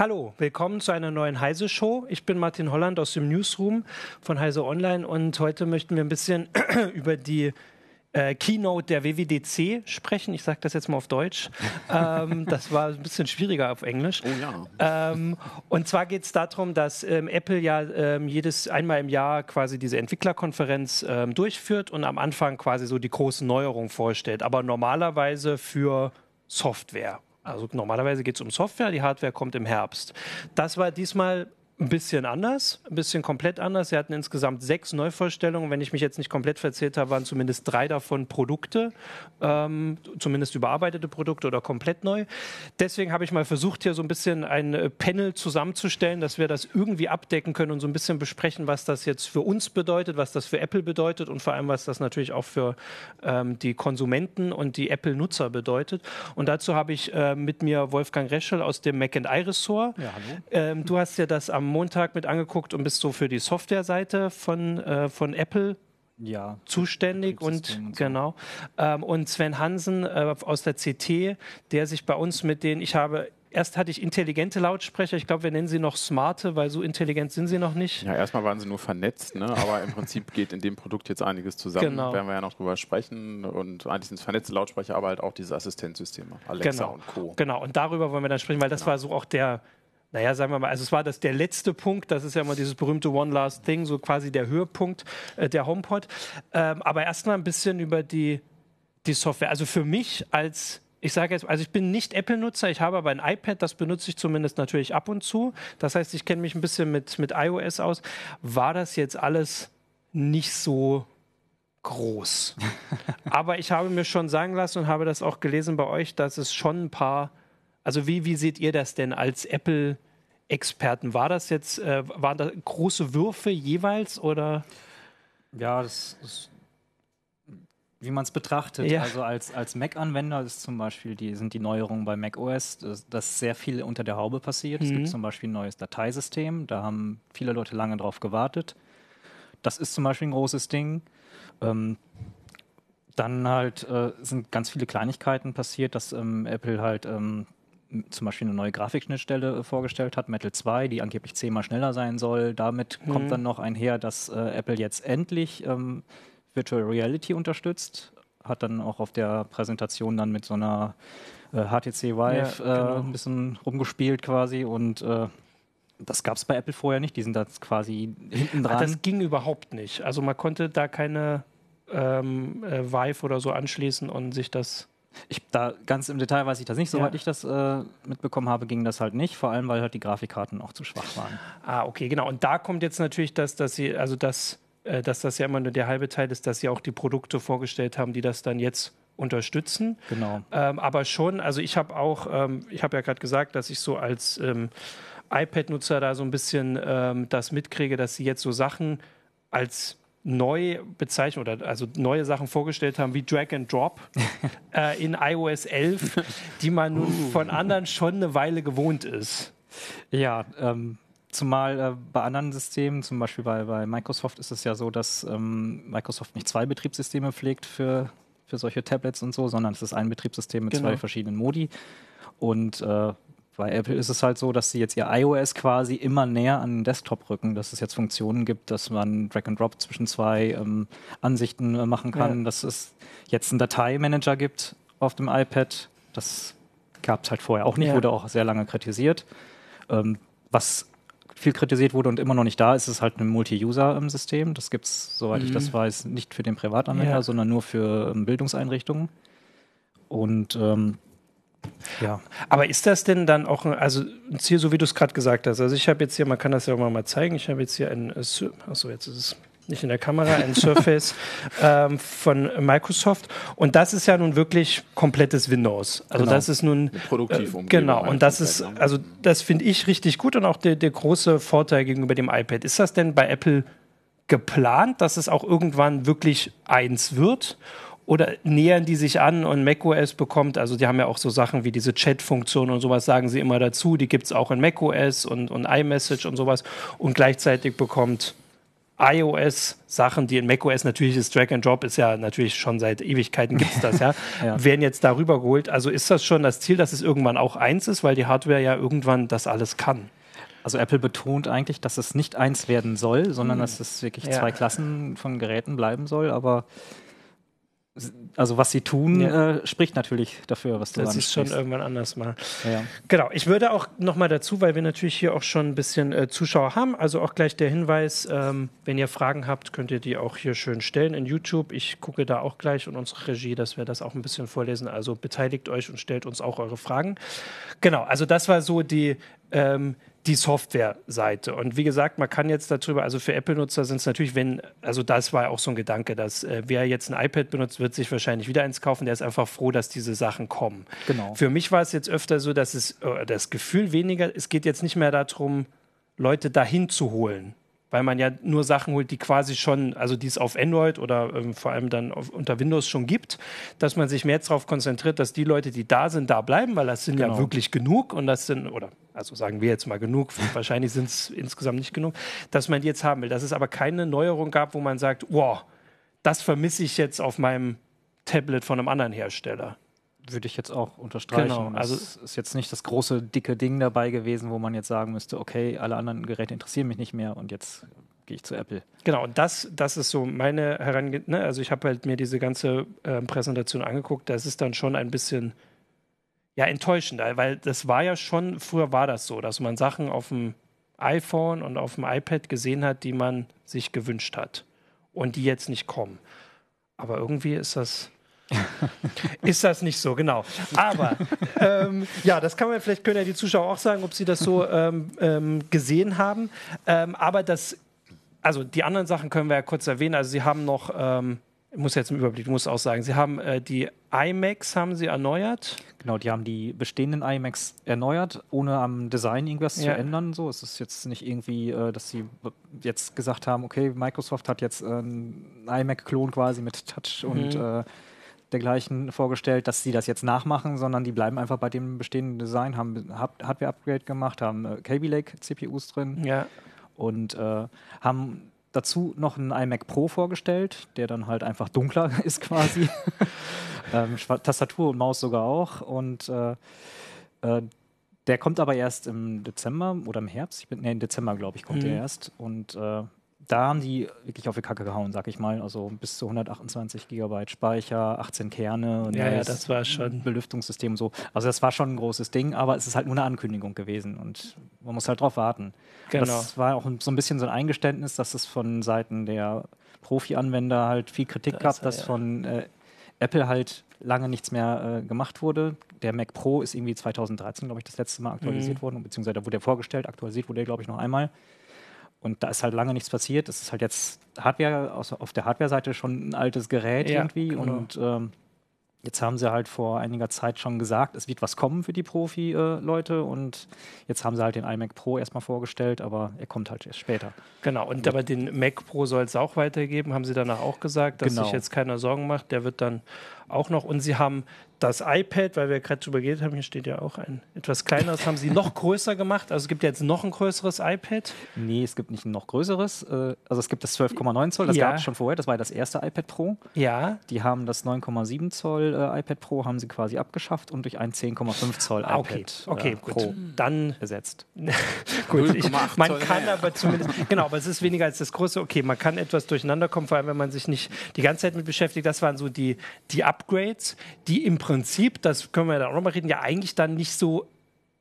Hallo, willkommen zu einer neuen Heise Show. Ich bin Martin Holland aus dem Newsroom von Heise Online und heute möchten wir ein bisschen über die äh, Keynote der WWDC sprechen. Ich sage das jetzt mal auf Deutsch. ähm, das war ein bisschen schwieriger auf Englisch. Oh ja. Ähm, und zwar geht es darum, dass ähm, Apple ja ähm, jedes einmal im Jahr quasi diese Entwicklerkonferenz ähm, durchführt und am Anfang quasi so die großen Neuerungen vorstellt. Aber normalerweise für Software. Also normalerweise geht es um Software, die Hardware kommt im Herbst. Das war diesmal ein bisschen anders, ein bisschen komplett anders. Sie hatten insgesamt sechs Neuvorstellungen. Wenn ich mich jetzt nicht komplett verzählt habe, waren zumindest drei davon Produkte, ähm, zumindest überarbeitete Produkte oder komplett neu. Deswegen habe ich mal versucht, hier so ein bisschen ein äh, Panel zusammenzustellen, dass wir das irgendwie abdecken können und so ein bisschen besprechen, was das jetzt für uns bedeutet, was das für Apple bedeutet und vor allem, was das natürlich auch für ähm, die Konsumenten und die Apple-Nutzer bedeutet. Und dazu habe ich äh, mit mir Wolfgang Reschel aus dem Mac I Ressort. Ja, hallo. Ähm, du hast ja das am Montag mit angeguckt und bist so für die Softwareseite von, äh, von Apple ja, zuständig und, und so. genau. Ähm, und Sven Hansen äh, aus der CT, der sich bei uns mit denen, ich habe Erst hatte ich intelligente Lautsprecher. Ich glaube, wir nennen sie noch smarte, weil so intelligent sind sie noch nicht. Ja, erstmal waren sie nur vernetzt, ne? aber im Prinzip geht in dem Produkt jetzt einiges zusammen. Genau. Werden wir ja noch drüber sprechen. Und eigentlich sind es vernetzte Lautsprecher, aber halt auch diese Assistenzsysteme, Alexa genau. und Co. Genau, und darüber wollen wir dann sprechen, weil das genau. war so auch der, naja, sagen wir mal, also es war das der letzte Punkt, das ist ja immer dieses berühmte One Last Thing, so quasi der Höhepunkt äh, der HomePod. Ähm, aber erstmal ein bisschen über die, die Software. Also für mich als ich sage jetzt, also ich bin nicht Apple-Nutzer, ich habe aber ein iPad, das benutze ich zumindest natürlich ab und zu. Das heißt, ich kenne mich ein bisschen mit, mit iOS aus. War das jetzt alles nicht so groß? aber ich habe mir schon sagen lassen und habe das auch gelesen bei euch, dass es schon ein paar also wie, wie seht ihr das denn als Apple? Experten. War das jetzt, äh, waren da große Würfe jeweils oder? Ja, das, das wie man es betrachtet. Ja. Also als, als Mac-Anwender ist zum Beispiel die, sind die Neuerungen bei macOS, dass, dass sehr viel unter der Haube passiert. Mhm. Es gibt mhm. zum Beispiel ein neues Dateisystem, da haben viele Leute lange drauf gewartet. Das ist zum Beispiel ein großes Ding. Ähm, dann halt äh, sind ganz viele Kleinigkeiten passiert, dass ähm, Apple halt ähm, zum Beispiel eine neue Grafikschnittstelle äh, vorgestellt hat, Metal 2, die angeblich zehnmal schneller sein soll. Damit mhm. kommt dann noch einher, dass äh, Apple jetzt endlich ähm, Virtual Reality unterstützt. Hat dann auch auf der Präsentation dann mit so einer äh, HTC Vive ja, genau. äh, ein bisschen rumgespielt quasi und äh, das gab es bei Apple vorher nicht. Die sind da quasi hinten dran. das ging überhaupt nicht. Also man konnte da keine ähm, äh, Vive oder so anschließen und sich das ich, da ganz im Detail weiß ich das nicht. Soweit ja. ich das äh, mitbekommen habe, ging das halt nicht, vor allem weil halt die Grafikkarten auch zu schwach waren. Ah, okay, genau. Und da kommt jetzt natürlich das, dass sie, also das, äh, dass das ja immer nur der halbe Teil ist, dass sie auch die Produkte vorgestellt haben, die das dann jetzt unterstützen. Genau. Ähm, aber schon, also ich habe auch, ähm, ich habe ja gerade gesagt, dass ich so als ähm, iPad-Nutzer da so ein bisschen ähm, das mitkriege, dass sie jetzt so Sachen als neu bezeichnen oder also neue Sachen vorgestellt haben wie Drag and Drop äh, in iOS 11, die man nun uh. von anderen schon eine Weile gewohnt ist. Ja, ähm, zumal äh, bei anderen Systemen, zum Beispiel bei, bei Microsoft, ist es ja so, dass ähm, Microsoft nicht zwei Betriebssysteme pflegt für, für solche Tablets und so, sondern es ist ein Betriebssystem mit genau. zwei verschiedenen Modi. Und äh, bei Apple ist es halt so, dass sie jetzt ihr iOS quasi immer näher an den Desktop rücken, dass es jetzt Funktionen gibt, dass man Drag and Drop zwischen zwei ähm, Ansichten äh, machen kann, ja. dass es jetzt einen Dateimanager gibt auf dem iPad. Das gab es halt vorher auch nicht, ja. wurde auch sehr lange kritisiert. Ähm, was viel kritisiert wurde und immer noch nicht da ist, ist halt ein Multi-User-System. Das gibt es, soweit mhm. ich das mhm. weiß, nicht für den Privatanwender, ja. sondern nur für ähm, Bildungseinrichtungen. Und ähm, ja. Aber ist das denn dann auch, also ein Ziel, so wie du es gerade gesagt hast? Also ich habe jetzt hier, man kann das ja auch mal zeigen, ich habe jetzt hier ein, äh, achso, jetzt ist es nicht in der Kamera, ein Surface ähm, von Microsoft. Und das ist ja nun wirklich komplettes Windows. Also genau. das ist nun produktiv äh, genau. Und das ist, also das finde ich richtig gut und auch der, der große Vorteil gegenüber dem iPad. Ist das denn bei Apple geplant, dass es auch irgendwann wirklich eins wird? Oder nähern die sich an und macOS bekommt, also die haben ja auch so Sachen wie diese Chat-Funktion und sowas, sagen sie immer dazu, die gibt es auch in macOS und, und iMessage und sowas. Und gleichzeitig bekommt iOS-Sachen, die in macOS natürlich ist, Drag and Drop ist ja natürlich schon seit Ewigkeiten gibt es das, ja, ja, werden jetzt darüber geholt. Also ist das schon das Ziel, dass es irgendwann auch eins ist, weil die Hardware ja irgendwann das alles kann. Also Apple betont eigentlich, dass es nicht eins werden soll, sondern mhm. dass es wirklich ja. zwei Klassen von Geräten bleiben soll, aber also was sie tun, ja. äh, spricht natürlich dafür, was du Das ist schon irgendwann anders mal. Ja. Genau, ich würde auch nochmal dazu, weil wir natürlich hier auch schon ein bisschen äh, Zuschauer haben, also auch gleich der Hinweis, ähm, wenn ihr Fragen habt, könnt ihr die auch hier schön stellen in YouTube. Ich gucke da auch gleich und unsere Regie, dass wir das auch ein bisschen vorlesen. Also beteiligt euch und stellt uns auch eure Fragen. Genau, also das war so die ähm, die Software-Seite. Und wie gesagt, man kann jetzt darüber, also für Apple-Nutzer sind es natürlich, wenn, also das war auch so ein Gedanke, dass äh, wer jetzt ein iPad benutzt, wird sich wahrscheinlich wieder eins kaufen, der ist einfach froh, dass diese Sachen kommen. Genau. Für mich war es jetzt öfter so, dass es äh, das Gefühl weniger, es geht jetzt nicht mehr darum, Leute dahin zu holen weil man ja nur Sachen holt, die quasi schon, also die es auf Android oder ähm, vor allem dann auf, unter Windows schon gibt, dass man sich mehr darauf konzentriert, dass die Leute, die da sind, da bleiben, weil das sind genau. ja wirklich genug und das sind, oder also sagen wir jetzt mal genug, wahrscheinlich sind es insgesamt nicht genug, dass man die jetzt haben will. Dass es aber keine Neuerung gab, wo man sagt, wow, das vermisse ich jetzt auf meinem Tablet von einem anderen Hersteller würde ich jetzt auch unterstreichen. Genau, also es ist jetzt nicht das große dicke Ding dabei gewesen, wo man jetzt sagen müsste, okay, alle anderen Geräte interessieren mich nicht mehr und jetzt gehe ich zu Apple. Genau, und das, das ist so meine Herangehensweise. Ne? Also ich habe halt mir diese ganze äh, Präsentation angeguckt, das ist dann schon ein bisschen ja, enttäuschend, weil das war ja schon, früher war das so, dass man Sachen auf dem iPhone und auf dem iPad gesehen hat, die man sich gewünscht hat und die jetzt nicht kommen. Aber irgendwie ist das ist das nicht so, genau. Aber ähm, ja, das kann man, vielleicht können ja die Zuschauer auch sagen, ob sie das so ähm, ähm, gesehen haben. Ähm, aber das, also die anderen Sachen können wir ja kurz erwähnen. Also sie haben noch, ähm, ich muss jetzt im Überblick, ich muss auch sagen, sie haben äh, die iMacs haben sie erneuert. Genau, die haben die bestehenden iMacs erneuert, ohne am Design irgendwas ja. zu ändern. So, es ist jetzt nicht irgendwie, äh, dass sie jetzt gesagt haben, okay, Microsoft hat jetzt äh, einen iMac-Klon quasi mit Touch mhm. und äh, dergleichen vorgestellt, dass sie das jetzt nachmachen, sondern die bleiben einfach bei dem bestehenden Design, haben Hardware-Upgrade gemacht, haben äh, Kaby Lake CPUs drin ja. und äh, haben dazu noch einen iMac Pro vorgestellt, der dann halt einfach dunkler ist quasi. ähm, Tastatur und Maus sogar auch und äh, äh, der kommt aber erst im Dezember oder im Herbst. Ich bin, nee, im Dezember, glaube ich, kommt mhm. der erst. Und äh, da haben die wirklich auf die Kacke gehauen, sag ich mal. Also bis zu 128 Gigabyte Speicher, 18 Kerne und ja, ja, das war schon Belüftungssystem und so. Also das war schon ein großes Ding, aber es ist halt nur eine Ankündigung gewesen und man muss halt drauf warten. Genau. Das war auch so ein bisschen so ein Eingeständnis, dass es von Seiten der Profi-Anwender halt viel Kritik das, gab, dass ja. von äh, Apple halt lange nichts mehr äh, gemacht wurde. Der Mac Pro ist irgendwie 2013, glaube ich, das letzte Mal aktualisiert mhm. worden, beziehungsweise da wurde er vorgestellt, aktualisiert wurde er, glaube ich, noch einmal. Und da ist halt lange nichts passiert. Es ist halt jetzt Hardware, also auf der Hardware-Seite schon ein altes Gerät ja, irgendwie. Genau. Und ähm, Jetzt haben sie halt vor einiger Zeit schon gesagt, es wird was kommen für die Profi-Leute und jetzt haben sie halt den iMac Pro erstmal vorgestellt, aber er kommt halt erst später. Genau, und aber den Mac Pro soll es auch weitergeben, haben sie danach auch gesagt, dass genau. sich jetzt keiner Sorgen macht. Der wird dann auch noch, und sie haben das iPad, weil wir gerade drüber geredet haben, hier steht ja auch ein etwas kleineres, haben sie noch größer gemacht. Also es gibt jetzt noch ein größeres iPad. Nee, es gibt nicht ein noch größeres. Äh, also es gibt das 12,9 Zoll, das ja. gab es schon vorher, das war das erste iPad Pro. Ja. Die haben das 9,7 Zoll äh, iPad Pro haben sie quasi abgeschafft und durch ein 10,5 Zoll ah, okay. iPad okay, äh, Pro dann ersetzt. gut, ich, man kann aber zumindest, genau, aber es ist weniger als das große. Okay, man kann etwas durcheinander kommen, vor allem wenn man sich nicht die ganze Zeit mit beschäftigt. Das waren so die, die Upgrades, die im Prinzip, das können wir da auch nochmal reden, ja eigentlich dann nicht so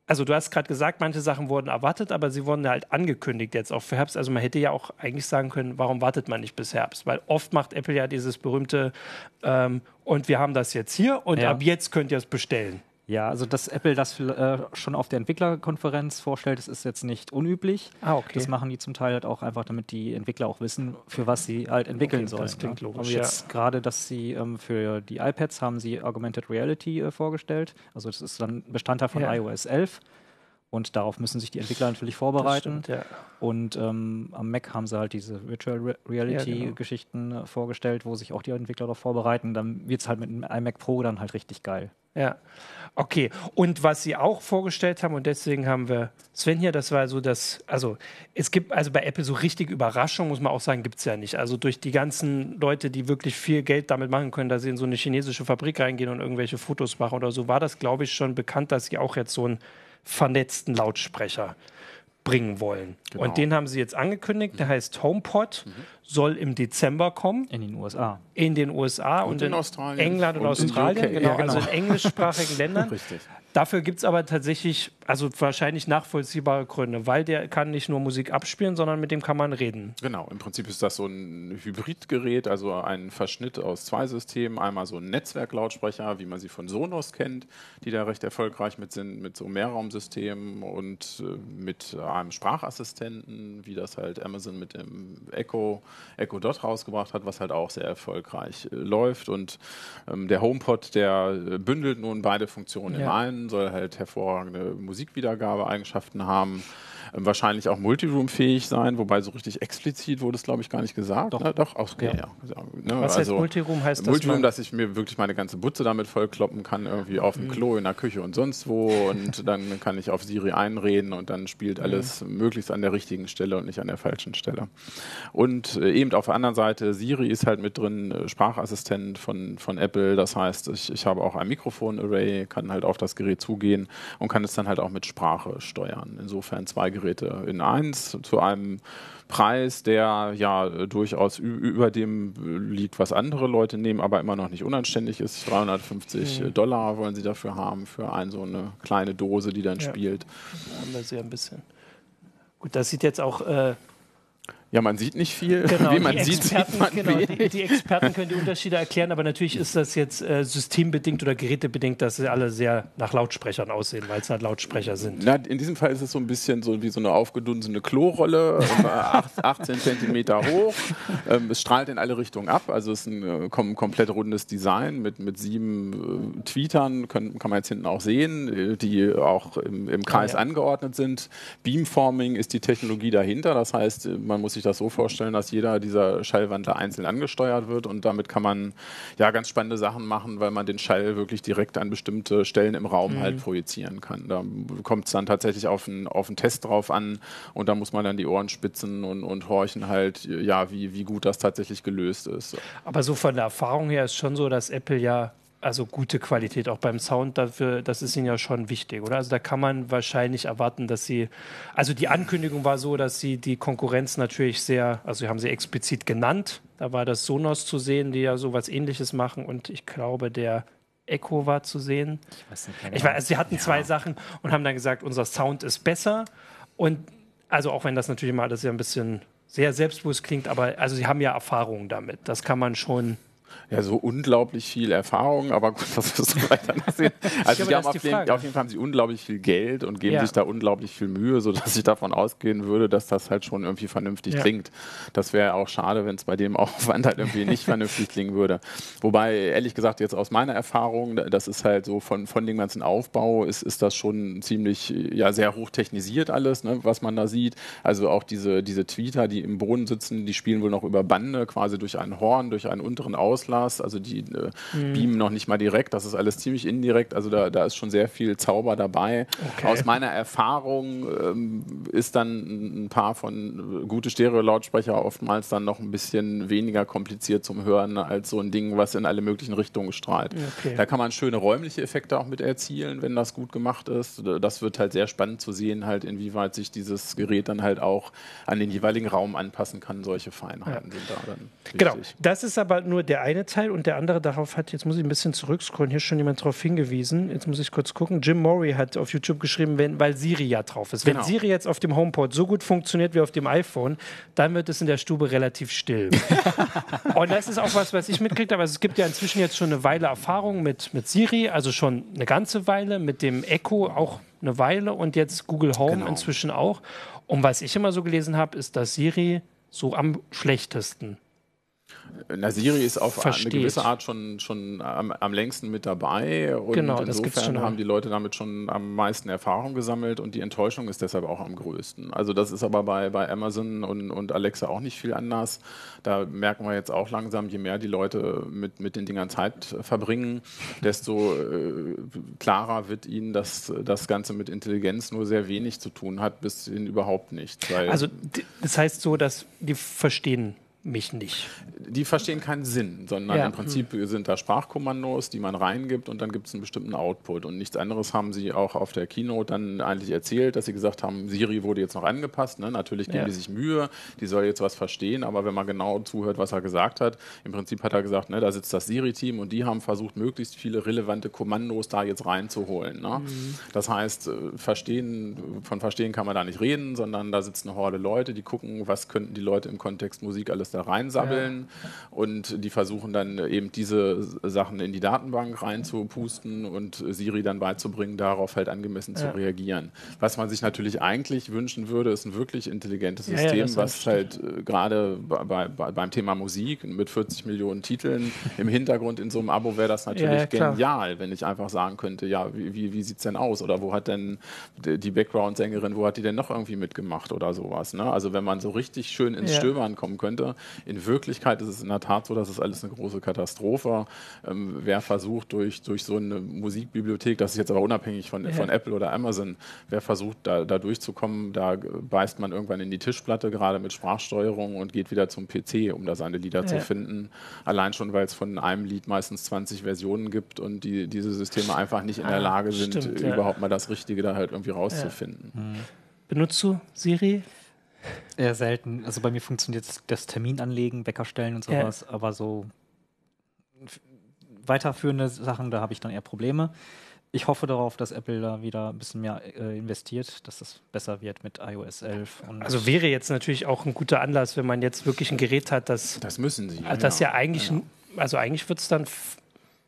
also du hast gerade gesagt, manche Sachen wurden erwartet, aber sie wurden halt angekündigt jetzt auch für Herbst. Also man hätte ja auch eigentlich sagen können, warum wartet man nicht bis Herbst? Weil oft macht Apple ja dieses berühmte ähm, und wir haben das jetzt hier und ja. ab jetzt könnt ihr es bestellen. Ja, also dass Apple das äh, schon auf der Entwicklerkonferenz vorstellt, das ist jetzt nicht unüblich. Ah, okay. Das machen die zum Teil halt auch einfach, damit die Entwickler auch wissen, für was sie halt entwickeln okay, sollen. Das klingt logisch. Also jetzt ja. gerade, dass sie ähm, für die iPads haben sie Augmented Reality äh, vorgestellt. Also das ist dann Bestandteil von ja. iOS 11. Und darauf müssen sich die Entwickler natürlich vorbereiten. Stimmt, ja. Und ähm, am Mac haben sie halt diese Virtual Reality-Geschichten ja, genau. Äh, vorgestellt, wo sich auch die Entwickler darauf vorbereiten. Dann wird es halt mit einem iMac Pro dann halt richtig geil. Ja. Okay. Und was sie auch vorgestellt haben, und deswegen haben wir Sven hier, das war so das, also es gibt also bei Apple so richtig Überraschung, muss man auch sagen, gibt es ja nicht. Also durch die ganzen Leute, die wirklich viel Geld damit machen können, dass sie in so eine chinesische Fabrik reingehen und irgendwelche Fotos machen oder so, war das, glaube ich, schon bekannt, dass sie auch jetzt so einen vernetzten Lautsprecher bringen wollen. Genau. Und den haben sie jetzt angekündigt, der heißt HomePod, mhm. Soll im Dezember kommen. In den USA. In den USA und, und in, in Australien. England und, und Australien, genau, ja, genau, also in englischsprachigen Ländern. Richtig. Dafür gibt es aber tatsächlich, also wahrscheinlich nachvollziehbare Gründe, weil der kann nicht nur Musik abspielen, sondern mit dem kann man reden. Genau, im Prinzip ist das so ein Hybridgerät, also ein Verschnitt aus zwei Systemen. Einmal so ein Netzwerklautsprecher, wie man sie von Sonos kennt, die da recht erfolgreich mit sind, mit so Mehrraumsystemen und äh, mit einem Sprachassistenten, wie das halt Amazon mit dem Echo, Echo Dot rausgebracht hat, was halt auch sehr erfolgreich äh, läuft. Und ähm, der HomePod, der äh, bündelt nun beide Funktionen ja. in einen soll halt hervorragende Musikwiedergabeeigenschaften haben. Ähm, wahrscheinlich auch Multiroom-fähig sein, wobei so richtig explizit wurde es, glaube ich, gar nicht gesagt. Doch, ne? Doch okay, ja. ja. Ne? Was also, heißt Multiroom? Heißt Multiroom, das dass ich mir wirklich meine ganze Butze damit vollkloppen kann, irgendwie auf dem mhm. Klo, in der Küche und sonst wo. Und dann kann ich auf Siri einreden und dann spielt alles mhm. möglichst an der richtigen Stelle und nicht an der falschen Stelle. Und äh, eben auf der anderen Seite, Siri ist halt mit drin, äh, Sprachassistent von, von Apple. Das heißt, ich, ich habe auch ein Mikrofon-Array, kann halt auf das Gerät zugehen und kann es dann halt auch mit Sprache steuern. Insofern zwei Geräte in eins zu einem Preis, der ja durchaus über dem liegt, was andere Leute nehmen, aber immer noch nicht unanständig ist. 350 mhm. Dollar wollen sie dafür haben, für eine so eine kleine Dose, die dann ja. spielt. Da haben wir sie ein bisschen. Gut, das sieht jetzt auch äh, ja, man sieht nicht viel. Genau, Wie man die sieht, Experten, sieht man genau, die, die, Experten können die Unterschiede erklären, aber natürlich ist das jetzt äh, systembedingt oder gerätebedingt, dass sie alle sehr nach Lautsprechern aussehen, weil es halt Lautsprecher sind. Na, in diesem Fall ist es so ein bisschen so wie so eine aufgedunsene Klorolle, 18 ähm, Zentimeter hoch. Ähm, es strahlt in alle Richtungen ab, also es ist ein äh, kom komplett rundes Design mit, mit sieben äh, Tweetern, können, kann man jetzt hinten auch sehen, äh, die auch im, im Kreis ah, ja. angeordnet sind. Beamforming ist die Technologie dahinter, das heißt, äh, man muss sich das so vorstellen, dass jeder dieser Schallwandler einzeln angesteuert wird und damit kann man ja ganz spannende Sachen machen, weil man den Schall wirklich direkt an bestimmte Stellen im Raum mhm. halt projizieren kann. Da kommt es dann tatsächlich auf einen, auf einen Test drauf an und da muss man dann die Ohren spitzen und, und horchen halt, ja, wie, wie gut das tatsächlich gelöst ist. Aber so von der Erfahrung her ist schon so, dass Apple ja also gute Qualität auch beim Sound dafür, das ist ihnen ja schon wichtig, oder? Also da kann man wahrscheinlich erwarten, dass sie, also die Ankündigung war so, dass sie die Konkurrenz natürlich sehr, also haben sie explizit genannt. Da war das Sonos zu sehen, die ja sowas ähnliches machen und ich glaube, der Echo war zu sehen. Ich weiß nicht. Ich weiß, also sie hatten ja. zwei Sachen und haben dann gesagt, unser Sound ist besser und also auch wenn das natürlich immer alles ja ein bisschen sehr selbstbewusst klingt, aber also sie haben ja Erfahrungen damit. Das kann man schon ja, so unglaublich viel Erfahrung, aber gut, das wirst du weiter sehen. Also haben auf, den, auf, jeden Fall haben sie unglaublich viel Geld und geben ja. sich da unglaublich viel Mühe, sodass ich davon ausgehen würde, dass das halt schon irgendwie vernünftig ja. klingt. Das wäre auch schade, wenn es bei dem Aufwand halt irgendwie nicht vernünftig klingen würde. Wobei, ehrlich gesagt, jetzt aus meiner Erfahrung, das ist halt so von, von dem ganzen Aufbau, ist, ist das schon ziemlich, ja, sehr hoch technisiert alles, ne, was man da sieht. Also auch diese, diese Tweeter, die im Boden sitzen, die spielen wohl noch über Bande, quasi durch ein Horn, durch einen unteren Auslass Kameras, also die äh, mhm. beamen noch nicht mal direkt, das ist alles ziemlich indirekt, also da, da ist schon sehr viel Zauber dabei. Okay. Aus meiner Erfahrung ähm, ist dann ein paar von äh, gute Stereo-Lautsprecher oftmals dann noch ein bisschen weniger kompliziert zum Hören als so ein Ding, was in alle möglichen Richtungen strahlt. Okay. Da kann man schöne räumliche Effekte auch mit erzielen, wenn das gut gemacht ist. Das wird halt sehr spannend zu sehen, halt inwieweit sich dieses Gerät dann halt auch an den jeweiligen Raum anpassen kann. Solche Feinheiten ja. sind da dann. Genau, das ist aber nur der eine Teil und der andere darauf hat, jetzt muss ich ein bisschen zurückscrollen, hier ist schon jemand darauf hingewiesen, jetzt muss ich kurz gucken, Jim Murray hat auf YouTube geschrieben, wenn, weil Siri ja drauf ist. Genau. Wenn Siri jetzt auf dem HomePod so gut funktioniert wie auf dem iPhone, dann wird es in der Stube relativ still. und das ist auch was, was ich mitkriege, aber es gibt ja inzwischen jetzt schon eine Weile Erfahrung mit, mit Siri, also schon eine ganze Weile, mit dem Echo auch eine Weile und jetzt Google Home genau. inzwischen auch. Und was ich immer so gelesen habe, ist, dass Siri so am schlechtesten Na, Siri ist auf Versteht. eine gewisse Art schon, schon am, am längsten mit dabei und genau, insofern haben die Leute damit schon am meisten Erfahrung gesammelt und die Enttäuschung ist deshalb auch am größten. Also das ist aber bei, bei Amazon und, und Alexa auch nicht viel anders. Da merken wir jetzt auch langsam, je mehr die Leute mit, mit den Dingern Zeit verbringen, desto äh, klarer wird ihnen, dass das Ganze mit Intelligenz nur sehr wenig zu tun hat, bis hin überhaupt nicht. also das heißt so, dass die verstehen mich nicht. Die verstehen keinen Sinn, sondern ja. im Prinzip sind da Sprachkommandos, die man reingibt und dann gibt es einen bestimmten Output. Und nichts anderes haben sie auch auf der Keynote dann eigentlich erzählt, dass sie gesagt haben, Siri wurde jetzt noch angepasst. Ne? Natürlich geben ja. die sich Mühe, die soll jetzt was verstehen, aber wenn man genau zuhört, was er gesagt hat, im Prinzip hat er gesagt, ne, da sitzt das Siri-Team und die haben versucht, möglichst viele relevante Kommandos da jetzt reinzuholen. Ne? Mhm. Das heißt, äh, verstehen, von verstehen kann man da nicht reden, sondern da sitzt eine Horde Leute, die gucken, was könnten die Leute im Kontext Musik alles da reinsabbeln ja. und die versuchen dann eben diese Sachen in die Datenbank reinzupusten und Siri dann beizubringen, darauf halt angemessen ja. zu reagieren. Was man sich natürlich eigentlich wünschen würde, ist ein wirklich intelligentes System, ja, was halt äh, gerade bei, bei, beim Thema Musik mit 40 Millionen Titeln im Hintergrund in so einem Abo wäre das natürlich genial, wenn ich einfach sagen könnte, ja, wie, wie, wie sieht es denn aus? Oder wo hat denn die Background-Sängerin, wo hat die denn noch irgendwie mitgemacht oder sowas? Ne? Also wenn man so richtig schön ins Stöbern kommen könnte, in Wirklichkeit ist es in der Tat so, dass es alles eine große Katastrophe. Ähm, wer versucht durch, durch so eine Musikbibliothek, das ist jetzt aber unabhängig von, ja. von Apple oder Amazon, wer versucht da, da durchzukommen, da beißt man irgendwann in die Tischplatte, gerade mit Sprachsteuerung und geht wieder zum PC, um da seine Lieder ja. zu finden. Allein schon, weil es von einem Lied meistens 20 Versionen gibt und die, diese Systeme einfach nicht in der ah, Lage sind, Stimmt, überhaupt ja. mal das Richtige da halt irgendwie rauszufinden. Benutzt du Siri? Eher selten. Also bei mir funktioniert das Terminanlegen, Weckerstellen und sowas, ja. aber so weiterführende Sachen, da habe ich dann eher Probleme. Ich hoffe darauf, dass Apple da wieder ein bisschen mehr äh, investiert, dass das besser wird mit iOS 11. also wäre jetzt natürlich auch ein guter Anlass, wenn man jetzt wirklich ein Gerät hat, das. Das müssen sie. Das ja, ja eigentlich, ja. also eigentlich wird es dann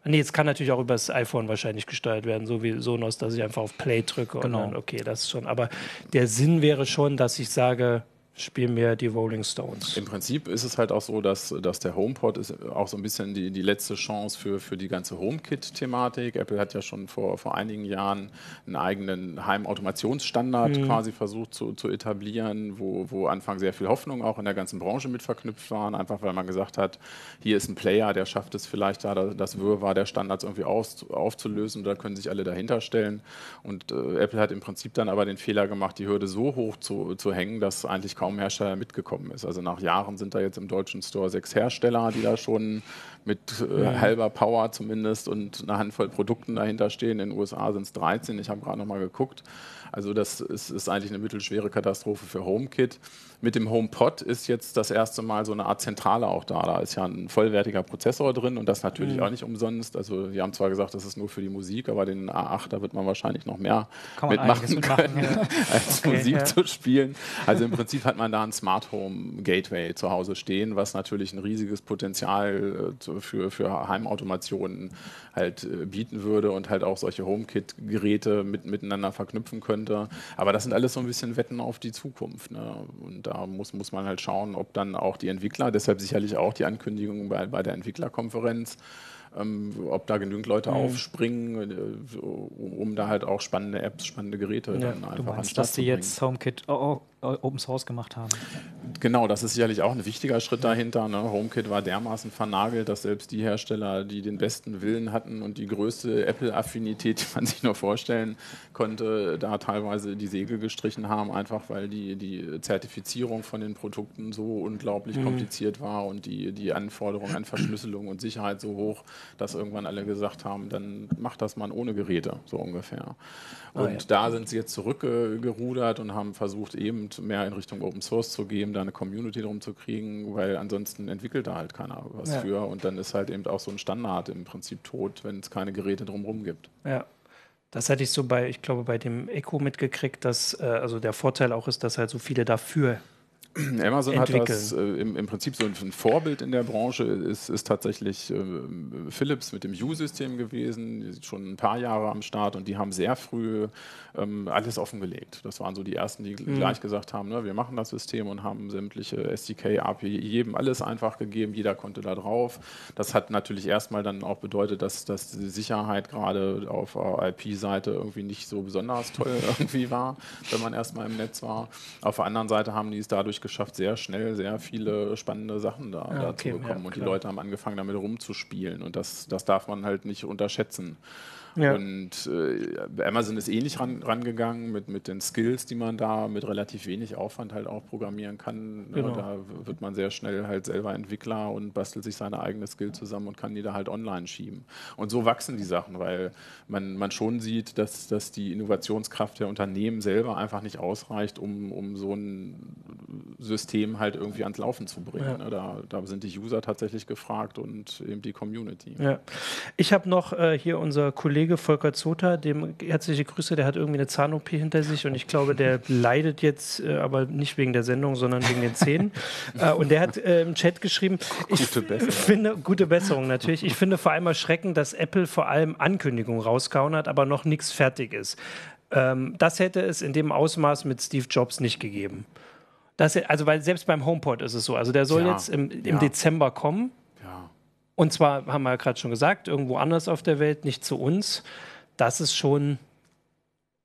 Nee, es kann natürlich auch über das iPhone wahrscheinlich gesteuert werden, so wie Sonos, dass ich einfach auf Play drücke genau. und dann, okay, das ist schon. Aber der Sinn wäre schon, dass ich sage, spielen mir die Rolling Stones. Im Prinzip ist es halt auch so, dass, dass der HomePod ist auch so ein bisschen die, die letzte Chance für, für die ganze HomeKit-Thematik. Apple hat ja schon vor, vor einigen Jahren einen eigenen Heimautomationsstandard mhm. quasi versucht zu, zu etablieren, wo, wo Anfang sehr viel Hoffnung auch in der ganzen Branche mit verknüpft waren, einfach weil man gesagt hat, hier ist ein Player, der schafft es vielleicht da, das Wirrwarr der Standards irgendwie auf, aufzulösen, da können sich alle dahinter stellen. Und äh, Apple hat im Prinzip dann aber den Fehler gemacht, die Hürde so hoch zu, zu hängen, dass eigentlich kaum Hersteller mitgekommen ist. Also nach Jahren sind da jetzt im deutschen Store sechs Hersteller, die da schon mit äh, halber Power zumindest und einer Handvoll Produkten dahinter stehen. In den USA sind es 13. Ich habe gerade noch mal geguckt. Also das ist, ist, eigentlich eine mittelschwere Katastrophe für HomeKit. Mit dem HomePod ist jetzt das erste Mal so eine Art Zentrale auch da. Da ist ja ein vollwertiger Prozessor drin und das natürlich mhm. auch nicht umsonst. Also die haben zwar gesagt, das ist nur für die Musik, aber den A8, da wird man wahrscheinlich noch mehr mitmachen können, ja. als okay, Musik ja. zu spielen. Also im Prinzip hat man da ein Smart Home Gateway zu Hause stehen, was natürlich ein riesiges Potenzial äh, für, für Heimautomationen halt äh, bieten würde und halt auch solche HomeKit-Geräte mit, miteinander verknüpfen könnte. Aber das sind alles so ein bisschen Wetten auf die Zukunft. Ne? Und da muss, muss man halt schauen, ob dann auch die Entwickler, deshalb sicherlich auch die Ankündigung bei, bei der Entwicklerkonferenz, ähm, ob da genügend Leute mhm. aufspringen, äh, um da halt auch spannende Apps, spannende Geräte ja, dann einfach du meinst, dass sie jetzt HomeKit oh, oh, Open Source gemacht haben. Genau, das ist sicherlich auch ein wichtiger Schritt dahinter. Ne? HomeKit war dermaßen vernagelt, dass selbst die Hersteller, die den besten Willen hatten und die größte Apple-Affinität, die man sich nur vorstellen konnte, da teilweise die Segel gestrichen haben, einfach weil die, die Zertifizierung von den Produkten so unglaublich mhm. kompliziert war und die, die Anforderungen an Verschlüsselung und Sicherheit so hoch, dass irgendwann alle gesagt haben, dann macht das man ohne Geräte, so ungefähr. Und oh ja. da sind sie jetzt zurückgerudert und haben versucht, eben mehr in Richtung Open Source zu gehen, da eine Community drum zu kriegen, weil ansonsten entwickelt da halt keiner was ja. für. Und dann ist halt eben auch so ein Standard im Prinzip tot, wenn es keine Geräte drumherum gibt. Ja. Das hatte ich so bei, ich glaube, bei dem Echo mitgekriegt, dass äh, also der Vorteil auch ist, dass halt so viele dafür Amazon entwickeln. hat das äh, im, im, Prinzip so ein, Vorbild in der Branche, ist, ist tatsächlich äh, Philips mit dem U-System gewesen, die sind schon ein paar Jahre am Start und die haben sehr früh ähm, alles offengelegt. Das waren so die ersten, die mhm. gleich gesagt haben, ne, wir machen das System und haben sämtliche SDK, API, jedem alles einfach gegeben, jeder konnte da drauf. Das hat natürlich erstmal dann auch bedeutet, dass, dass die Sicherheit gerade auf IP-Seite irgendwie nicht so besonders toll irgendwie war, wenn man erstmal im Netz war. Auf der anderen Seite haben die es dadurch geschafft, sehr schnell sehr viele spannende Sachen da, ja, okay, zu bekommen. Ja, und die Leute haben angefangen, damit rumzuspielen. Und das, das darf man halt nicht unterschätzen. Ja. Und äh, Amazon ist ähnlich ran, rangegangen mit, mit den Skills, die man da mit relativ wenig Aufwand halt auch programmieren kann. Genau. Ja, da wird man sehr schnell halt selber Entwickler und bastelt sich seine eigene Skill zusammen und kann die da halt online schieben. Und so wachsen die Sachen, weil man, man schon sieht, dass, dass die Innovationskraft der Unternehmen selber einfach nicht ausreicht, um, um so ein System halt irgendwie ans Laufen zu bringen. Ja. Ne? Da, da sind die User tatsächlich gefragt und eben die Community. Ja. Ich habe noch äh, hier unser Kollege Kollege Volker Zota, dem herzliche Grüße, der hat irgendwie eine Zahn-OP hinter sich und ich glaube, der leidet jetzt, äh, aber nicht wegen der Sendung, sondern wegen den Zähnen. äh, und der hat äh, im Chat geschrieben, ich gute Besserung. finde, gute Besserung natürlich, ich finde vor allem erschreckend, dass Apple vor allem Ankündigungen rausgehauen hat, aber noch nichts fertig ist. Ähm, das hätte es in dem Ausmaß mit Steve Jobs nicht gegeben. Das, also, weil selbst beim HomePod ist es so. Also, der soll ja, jetzt im, im ja. Dezember kommen. Und zwar, haben wir ja gerade schon gesagt, irgendwo anders auf der Welt, nicht zu uns. Das ist schon,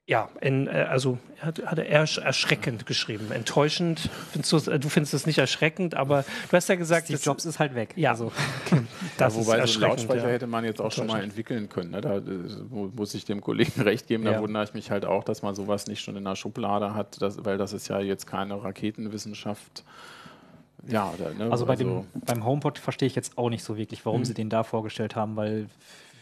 ja, in, äh, also hat, hat er erschreckend geschrieben. Enttäuschend. Findest du, du findest es nicht erschreckend, aber du hast ja gesagt, Steve Jobs ist halt weg. Ja, also, das ja, wobei so einen Lautsprecher ja. hätte man jetzt auch schon mal entwickeln können. Ne? Da muss ich dem Kollegen recht geben. Da ja. wundere ich mich halt auch, dass man sowas nicht schon in der Schublade hat, dass, weil das ist ja jetzt keine Raketenwissenschaft. Ja, oder, ne? also, bei also dem, beim HomePod verstehe ich jetzt auch nicht so wirklich, warum mhm. sie den da vorgestellt haben, weil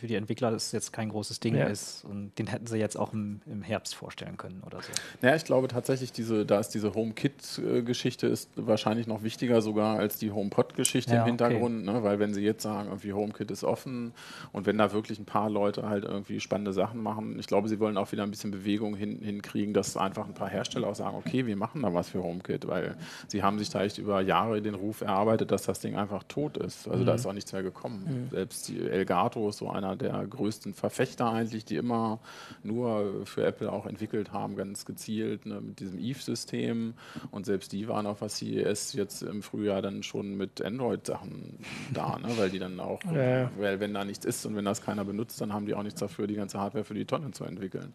für die Entwickler das jetzt kein großes Ding ja. ist. Und den hätten sie jetzt auch im, im, Herbst vorstellen können oder so. Ja, ich glaube tatsächlich, diese, da ist diese HomeKit-Geschichte ist wahrscheinlich noch wichtiger sogar als die HomePod-Geschichte ja, im Hintergrund, okay. ne? weil wenn sie jetzt sagen, irgendwie HomeKit ist offen und wenn da wirklich ein paar Leute halt irgendwie spannende Sachen machen, ich glaube, sie wollen auch wieder ein bisschen Bewegung hin, hinkriegen, dass einfach ein paar Hersteller auch sagen, okay, wir machen da was für HomeKit, weil sie haben sich da echt über Jahre den Ruf erarbeitet, dass das Ding einfach tot ist. Also mhm. da ist auch nichts mehr gekommen. Mhm. Selbst die Elgato ist so einer der größten Verfechter eigentlich, die immer nur für Apple auch entwickelt haben, ganz gezielt ne, mit diesem Eve-System. Und selbst die waren auf der CES jetzt im Frühjahr dann schon mit Android-Sachen da, ne, weil die dann auch, ja. weil wenn da nichts ist und wenn das keiner benutzt, dann haben die auch nichts dafür, die ganze Hardware für die Tonne zu entwickeln.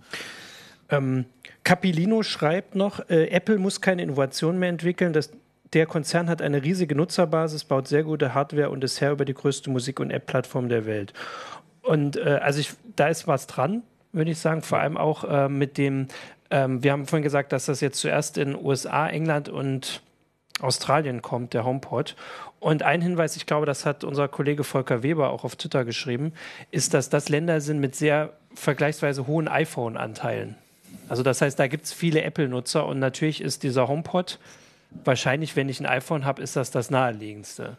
Ähm, Capilino schreibt noch, äh, Apple muss keine Innovation mehr entwickeln, das der Konzern hat eine riesige Nutzerbasis, baut sehr gute Hardware und ist Herr über die größte Musik- und App-Plattform der Welt. Und äh, also ich, da ist was dran, würde ich sagen, vor allem auch äh, mit dem, ähm, wir haben vorhin gesagt, dass das jetzt zuerst in USA, England und Australien kommt, der HomePod. Und ein Hinweis, ich glaube, das hat unser Kollege Volker Weber auch auf Twitter geschrieben, ist, dass das Länder sind mit sehr vergleichsweise hohen iPhone-Anteilen. Also das heißt, da gibt es viele Apple-Nutzer und natürlich ist dieser HomePod wahrscheinlich, wenn ich ein iPhone habe, ist das das naheliegendste.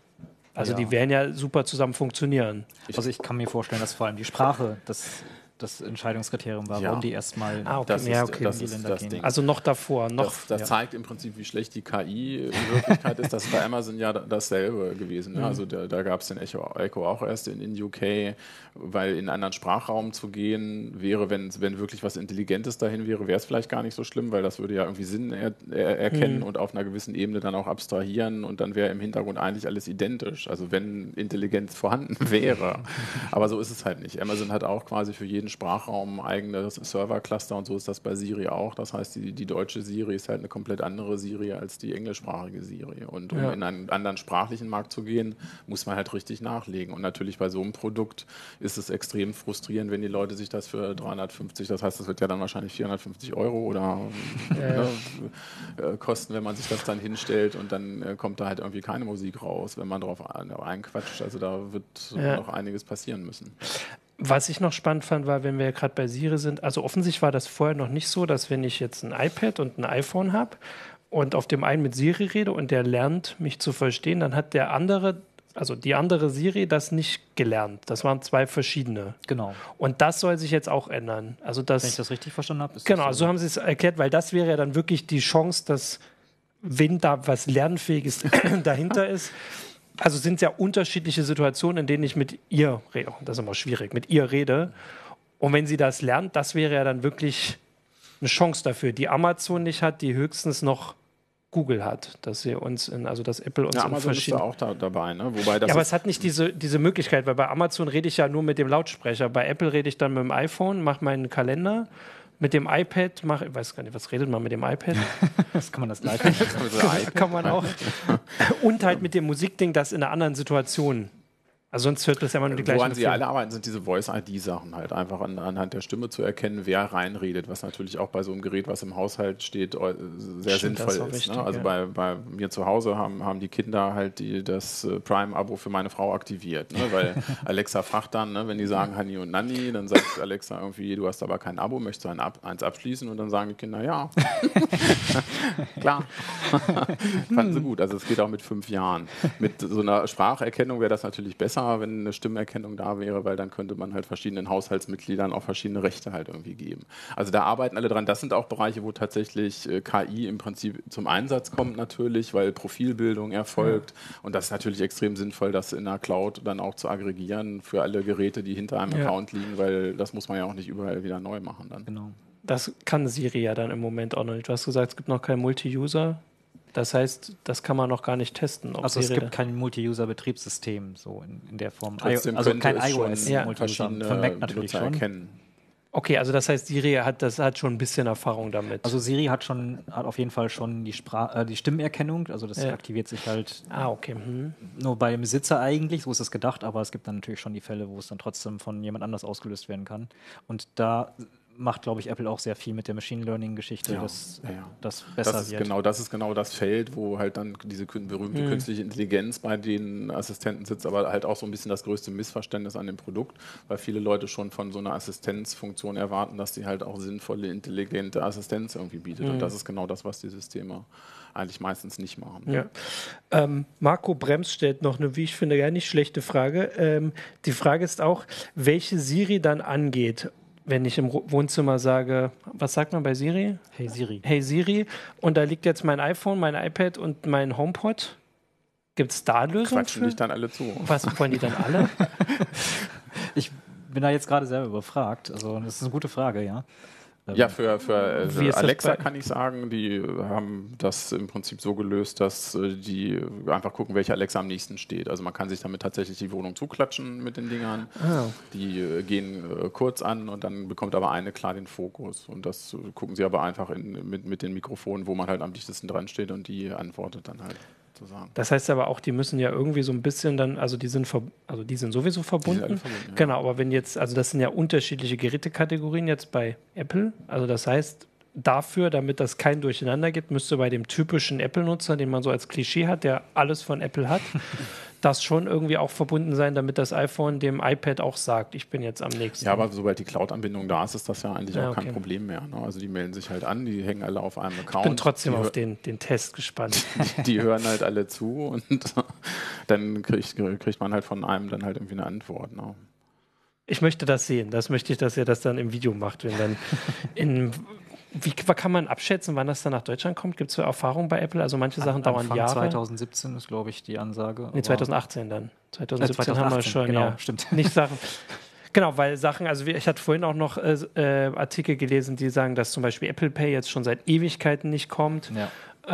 Also ja. die werden ja super zusammen funktionieren. Also ich kann mir vorstellen, dass vor allem die Sprache das das Entscheidungskriterium war, ja. warum die erstmal ah, okay. das ja, okay. das die Länder gehen. Ding. Also noch davor. Noch, das, das ja. zeigt im Prinzip, wie schlecht die KI in Wirklichkeit ist. Das ist bei Amazon ja dasselbe gewesen. Ne? Mhm. Also da, da gab es den Echo, Echo, auch erst in, in UK, weil in einen anderen Sprachraum zu gehen wäre, wenn, wenn wirklich was Intelligentes dahin wäre, wäre es vielleicht gar nicht so schlimm, weil das würde ja irgendwie Sinn er, er, erkennen mhm. und auf einer gewissen Ebene dann auch abstrahieren und dann wäre im Hintergrund eigentlich alles identisch. Also wenn Intelligenz vorhanden wäre. Aber so ist es halt nicht. Amazon hat auch quasi für jeden Sprachraum eigenes Servercluster und so ist das bei Siri auch. Das heißt, die, die deutsche Siri ist halt eine komplett andere Siri als die englischsprachige Siri. Und um ja. in einen anderen sprachlichen Markt zu gehen, muss man halt richtig nachlegen. Und natürlich bei so einem Produkt ist es extrem frustrierend, wenn die Leute sich das für 350, das heißt, das wird ja dann wahrscheinlich 450 Euro oder ja. ne, kosten, wenn man sich das dann hinstellt und dann äh, kommt da halt irgendwie keine Musik raus, wenn man drauf einquatscht. Also da wird ja. noch einiges passieren müssen. Was ich noch spannend fand, war, wenn wir gerade bei Siri sind, also offensichtlich war das vorher noch nicht so, dass wenn ich jetzt ein iPad und ein iPhone habe und auf dem einen mit Siri rede und der lernt, mich zu verstehen, dann hat der andere, also die andere Siri, das nicht gelernt. Das waren zwei verschiedene. Genau. Und das soll sich jetzt auch ändern. Also das, wenn ich das richtig verstanden habe. Genau, so, so haben sie es erklärt, weil das wäre ja dann wirklich die Chance, dass wenn da was Lernfähiges dahinter ist. Also sind es ja unterschiedliche Situationen, in denen ich mit ihr rede. Das ist immer schwierig, mit ihr rede. Und wenn sie das lernt, das wäre ja dann wirklich eine Chance dafür, die Amazon nicht hat, die höchstens noch Google hat, dass sie uns in, also dass Apple uns ja, Amazon ist da auch da, dabei, ne? Wobei das ja, aber es hat nicht diese, diese Möglichkeit, weil bei Amazon rede ich ja nur mit dem Lautsprecher, bei Apple rede ich dann mit dem iPhone, mache meinen Kalender, mit dem iPad mache, ich weiß gar nicht, was redet man mit dem iPad? das kann man das gleiche. kann man auch. Und halt mit dem Musikding, das in einer anderen Situation also sonst hört das ja immer nur die gleichen. Woran sie alle arbeiten, sind diese Voice-ID-Sachen halt einfach an, anhand der Stimme zu erkennen, wer reinredet, was natürlich auch bei so einem Gerät, was im Haushalt steht, sehr Stimmt, sinnvoll ist. Richtig, ne? Also ja. bei, bei mir zu Hause haben, haben die Kinder halt die, das äh, Prime-Abo für meine Frau aktiviert, ne? weil Alexa fragt dann, ne, wenn die sagen Hani und Nanni, dann sagt Alexa irgendwie, du hast aber kein Abo, möchtest du ein Ab eins abschließen? Und dann sagen die Kinder, ja. Klar. Fanden sie gut. Also es geht auch mit fünf Jahren. Mit so einer Spracherkennung wäre das natürlich besser besser, wenn eine Stimmerkennung da wäre, weil dann könnte man halt verschiedenen Haushaltsmitgliedern auch verschiedene Rechte halt irgendwie geben. Also da arbeiten alle dran. Das sind auch Bereiche, wo tatsächlich äh, KI im Prinzip zum Einsatz kommt natürlich, weil Profilbildung erfolgt. Ja. Und das ist natürlich extrem sinnvoll, das in der Cloud dann auch zu aggregieren für alle Geräte, die hinter einem ja. Account liegen, weil das muss man ja auch nicht überall wieder neu machen dann. Genau. Das kann Siri ja dann im Moment auch noch nicht. Du hast gesagt, es gibt noch kein Multi-User. Das heißt, das kann man noch gar nicht testen. Also es gibt kein Multi-User-Betriebssystem so in, in, der Form. Trotzdem also kein iOS ja. verschiedene von Mac natürlich schon. erkennen. Okay, also das heißt, Siri hat, das hat schon ein bisschen Erfahrung damit. Also Siri hat schon, hat auf jeden Fall schon die, Spra äh, die Stimmerkennung, also das ja. aktiviert sich halt ah, okay. Hm. nur beim Besitzer eigentlich, so ist es gedacht, aber es gibt dann natürlich schon die Fälle, wo es dann trotzdem von jemand anders ausgelöst werden kann. Und da macht, glaube ich, Apple auch sehr viel mit der Machine Learning-Geschichte, ja, dass ja, das besser das ist wird. Genau, das ist genau das Feld, wo halt dann diese berühmte mhm. künstliche Intelligenz bei den Assistenten sitzt, aber halt auch so ein bisschen das größte Missverständnis an dem Produkt, weil viele Leute schon von so einer Assistenzfunktion erwarten, dass sie halt auch sinnvolle, intelligente Assistenz irgendwie bietet. Mhm. Und das ist genau das, was die Systeme eigentlich meistens nicht machen. Ja. Ähm, Marco Brems stellt noch eine, wie ich finde, gar nicht schlechte Frage. Ähm, die Frage ist auch, welche Siri dann angeht wenn ich im Wohnzimmer sage, was sagt man bei Siri? Hey Siri. Hey Siri. Und da liegt jetzt mein iPhone, mein iPad und mein HomePod. Gibt es da Lösungen? Quatschen dich dann alle zu. Was wollen die dann alle? ich bin da jetzt gerade selber überfragt. Also, das ist eine gute Frage, ja. Ja, für, für, für äh, Alexa kann ich sagen, die haben das im Prinzip so gelöst, dass äh, die einfach gucken, welche Alexa am nächsten steht. Also man kann sich damit tatsächlich die Wohnung zuklatschen mit den Dingern. Ah. Die äh, gehen kurz an und dann bekommt aber eine klar den Fokus. Und das gucken sie aber einfach in, mit, mit den Mikrofonen, wo man halt am dichtesten dran steht und die antwortet dann halt sozusagen. Das heißt aber auch, die müssen ja irgendwie so ein bisschen dann, also die sind, also die sind sowieso verbunden. Sind verbunden ja. Genau, aber wenn jetzt, also das sind ja unterschiedliche Gerätekategorien jetzt bei Apple. Also das heißt, dafür, damit das kein Durcheinander gibt, müsste bei dem typischen Apple-Nutzer, den man so als Klischee hat, der alles von Apple hat, das schon irgendwie auch verbunden sein, damit das iPhone dem iPad auch sagt, ich bin jetzt am nächsten. Ja, aber sobald die Cloud-Anbindung da ist, ist das ja eigentlich ja, auch kein Problem mehr. Ne? Also die melden sich halt an, die hängen alle auf einem Account. Ich bin trotzdem auf den, den Test gespannt. Die, die, hören halt alle zu und dann kriegt, kriegt man halt von einem dann halt irgendwie eine Antwort. Ne? Ich möchte das sehen. Das möchte ich, dass er das dann im Video macht, wenn dann in wie kann man abschätzen, wann das dann nach Deutschland kommt? Gibt es Erfahrungen bei Apple? Also manche Sachen Anfang dauern Jahre. 2017 ist, glaube ich, die Ansage. Nee, 2018 dann. 2017 äh, 2018, haben wir schon, genau, ja. stimmt. Nicht Sachen. Genau, weil Sachen, also ich hatte vorhin auch noch äh, äh, Artikel gelesen, die sagen, dass zum Beispiel Apple Pay jetzt schon seit Ewigkeiten nicht kommt. Ja.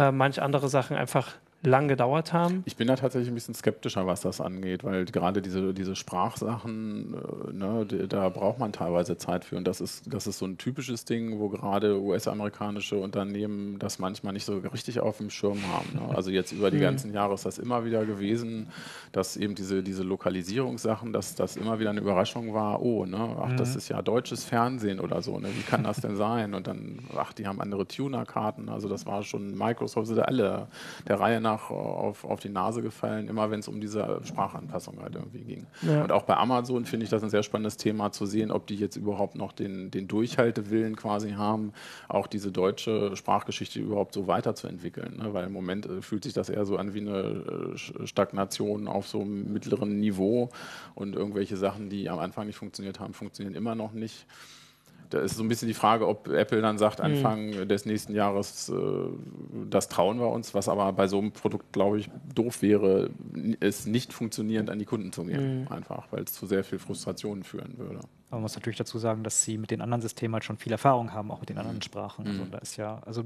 Äh, manche andere Sachen einfach lang gedauert haben? Ich bin da tatsächlich ein bisschen skeptischer, was das angeht, weil gerade diese, diese Sprachsachen, äh, ne, da braucht man teilweise Zeit für. Und das ist, das ist so ein typisches Ding, wo gerade US-amerikanische Unternehmen das manchmal nicht so richtig auf dem Schirm haben. Ne? Also jetzt über die mhm. ganzen Jahre ist das immer wieder gewesen, dass eben diese, diese Lokalisierungssachen, dass das immer wieder eine Überraschung war, oh, ne, ach, das mhm. ist ja deutsches Fernsehen oder so, ne? wie kann das denn sein? Und dann, ach, die haben andere Tuner-Karten, also das war schon Microsoft, sind alle der Reihe nach nach auf, auf die Nase gefallen, immer wenn es um diese Sprachanpassung halt irgendwie ging. Ja. Und auch bei Amazon finde ich das ein sehr spannendes Thema zu sehen, ob die jetzt überhaupt noch den, den Durchhaltewillen quasi haben, auch diese deutsche Sprachgeschichte überhaupt so weiterzuentwickeln. Ne? Weil im Moment äh, fühlt sich das eher so an wie eine äh, Stagnation auf so einem mittleren Niveau und irgendwelche Sachen, die am Anfang nicht funktioniert haben, funktionieren immer noch nicht. Da ist so ein bisschen die Frage, ob Apple dann sagt, mhm. Anfang mhm. des nächsten Jahres, äh, das trauen wir uns, was aber bei so einem Produkt, glaube ich, doof wäre, es nicht funktionierend an die Kunden zu geben. Mhm. Einfach, weil es zu sehr viel Frustration führen würde. Aber man muss natürlich dazu sagen, dass sie mit den anderen Systemen halt schon viel Erfahrung haben, auch mit den anderen mhm. Sprachen. Also mhm. da ist ja, also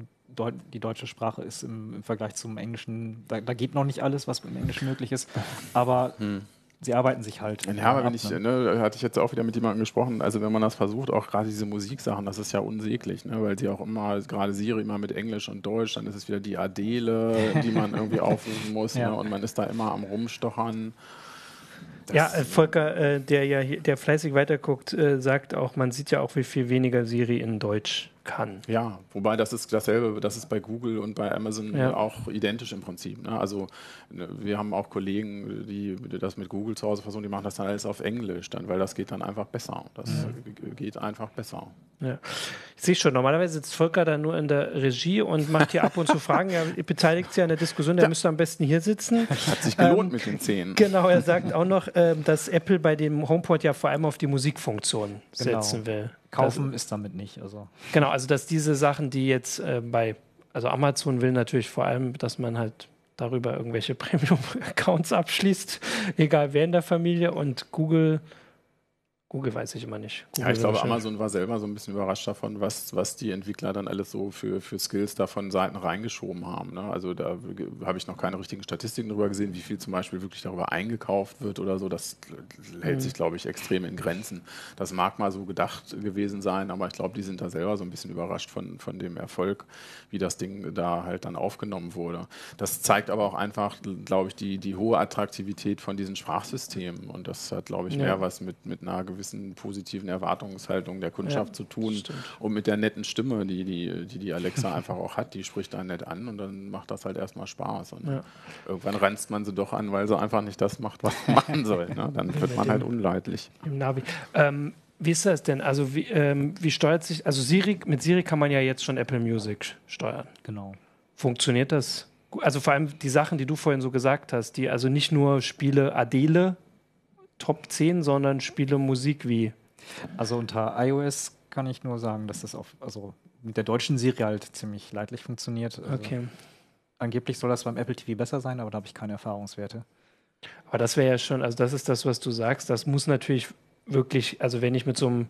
die deutsche Sprache ist im, im Vergleich zum Englischen, da, da, geht noch nicht alles, was im Englischen möglich ist. Aber mhm sie arbeiten sich halt. Ja, aber wenn ich, ne? ne, hatte ich jetzt auch wieder mit jemandem gesprochen, also wenn man das versucht, auch gerade diese Musiksachen, das ist ja unsäglich, ne, weil sie auch immer, gerade Siri immer mit Englisch und Deutsch, dann ist es wieder die Adele, die man irgendwie aufrufen muss ja. ne, und man ist da immer am Rumstochern. Das ja, äh, Volker, äh, der ja hier, der fleißig weiterguckt, äh, sagt auch, man sieht ja auch, wie viel weniger Siri in Deutsch kann. Ja, wobei das ist dasselbe, das ist bei Google und bei Amazon ja. auch identisch im Prinzip. Ne? Also ne, wir haben auch Kollegen, die, das mit Google zu Hause versuchen, die machen das dann alles auf Englisch, dann, weil das geht dann einfach besser. Das ja. geht einfach besser. Ja. Ich sehe schon, normalerweise sitzt Volker dann nur in der Regie und macht hier ab und zu Fragen. Er beteiligt sich an der Diskussion, der müsste am besten hier sitzen. Hat sich gelohnt ähm, mit den Zähnen. Genau, er sagt auch noch, ähm, dass Apple bei dem HomePod ja vor allem auf die Musikfunktion genau. setzen will. Kaufen also, ist damit nicht. Also. Genau, also dass diese Sachen, die jetzt äh, bei, also Amazon will natürlich vor allem, dass man halt darüber irgendwelche Premium-Accounts abschließt, egal wer in der Familie und Google Google weiß ich immer nicht. Google ja, ich glaube, Amazon war selber so ein bisschen überrascht davon, was, was die Entwickler dann alles so für, für Skills da von Seiten reingeschoben haben. Ne? Also da habe ich noch keine richtigen Statistiken darüber gesehen, wie viel zum Beispiel wirklich darüber eingekauft wird oder so. Das hält mhm. sich, glaube ich, extrem in Grenzen. Das mag mal so gedacht gewesen sein, aber ich glaube, die sind da selber so ein bisschen überrascht von, von dem Erfolg, wie das Ding da halt dann aufgenommen wurde. Das zeigt aber auch einfach, glaube ich, die, die hohe Attraktivität von diesen Sprachsystemen. Und das hat, glaube ich, mehr ja. was mit, mit einer gewissen gewissen positiven Erwartungshaltung der Kundschaft ja, zu tun stimmt. und mit der netten Stimme, die die, die, die Alexa einfach auch hat, die spricht da nett an und dann macht das halt erstmal Spaß. Und ja. irgendwann ranzt man sie doch an, weil sie einfach nicht das macht, was man machen soll. Ne? Dann wird man halt unleidlich. Im Navi. Ähm, wie ist das denn? Also wie, ähm, wie steuert sich, also Siri, mit Siri kann man ja jetzt schon Apple Music steuern. Genau. Funktioniert das? Also vor allem die Sachen, die du vorhin so gesagt hast, die also nicht nur Spiele Adele Top 10, sondern spiele Musik wie? Also unter iOS kann ich nur sagen, dass das auf, also mit der deutschen Serie halt ziemlich leidlich funktioniert. Also okay. Angeblich soll das beim Apple TV besser sein, aber da habe ich keine Erfahrungswerte. Aber das wäre ja schon, also das ist das, was du sagst. Das muss natürlich wirklich, also wenn ich mit so einem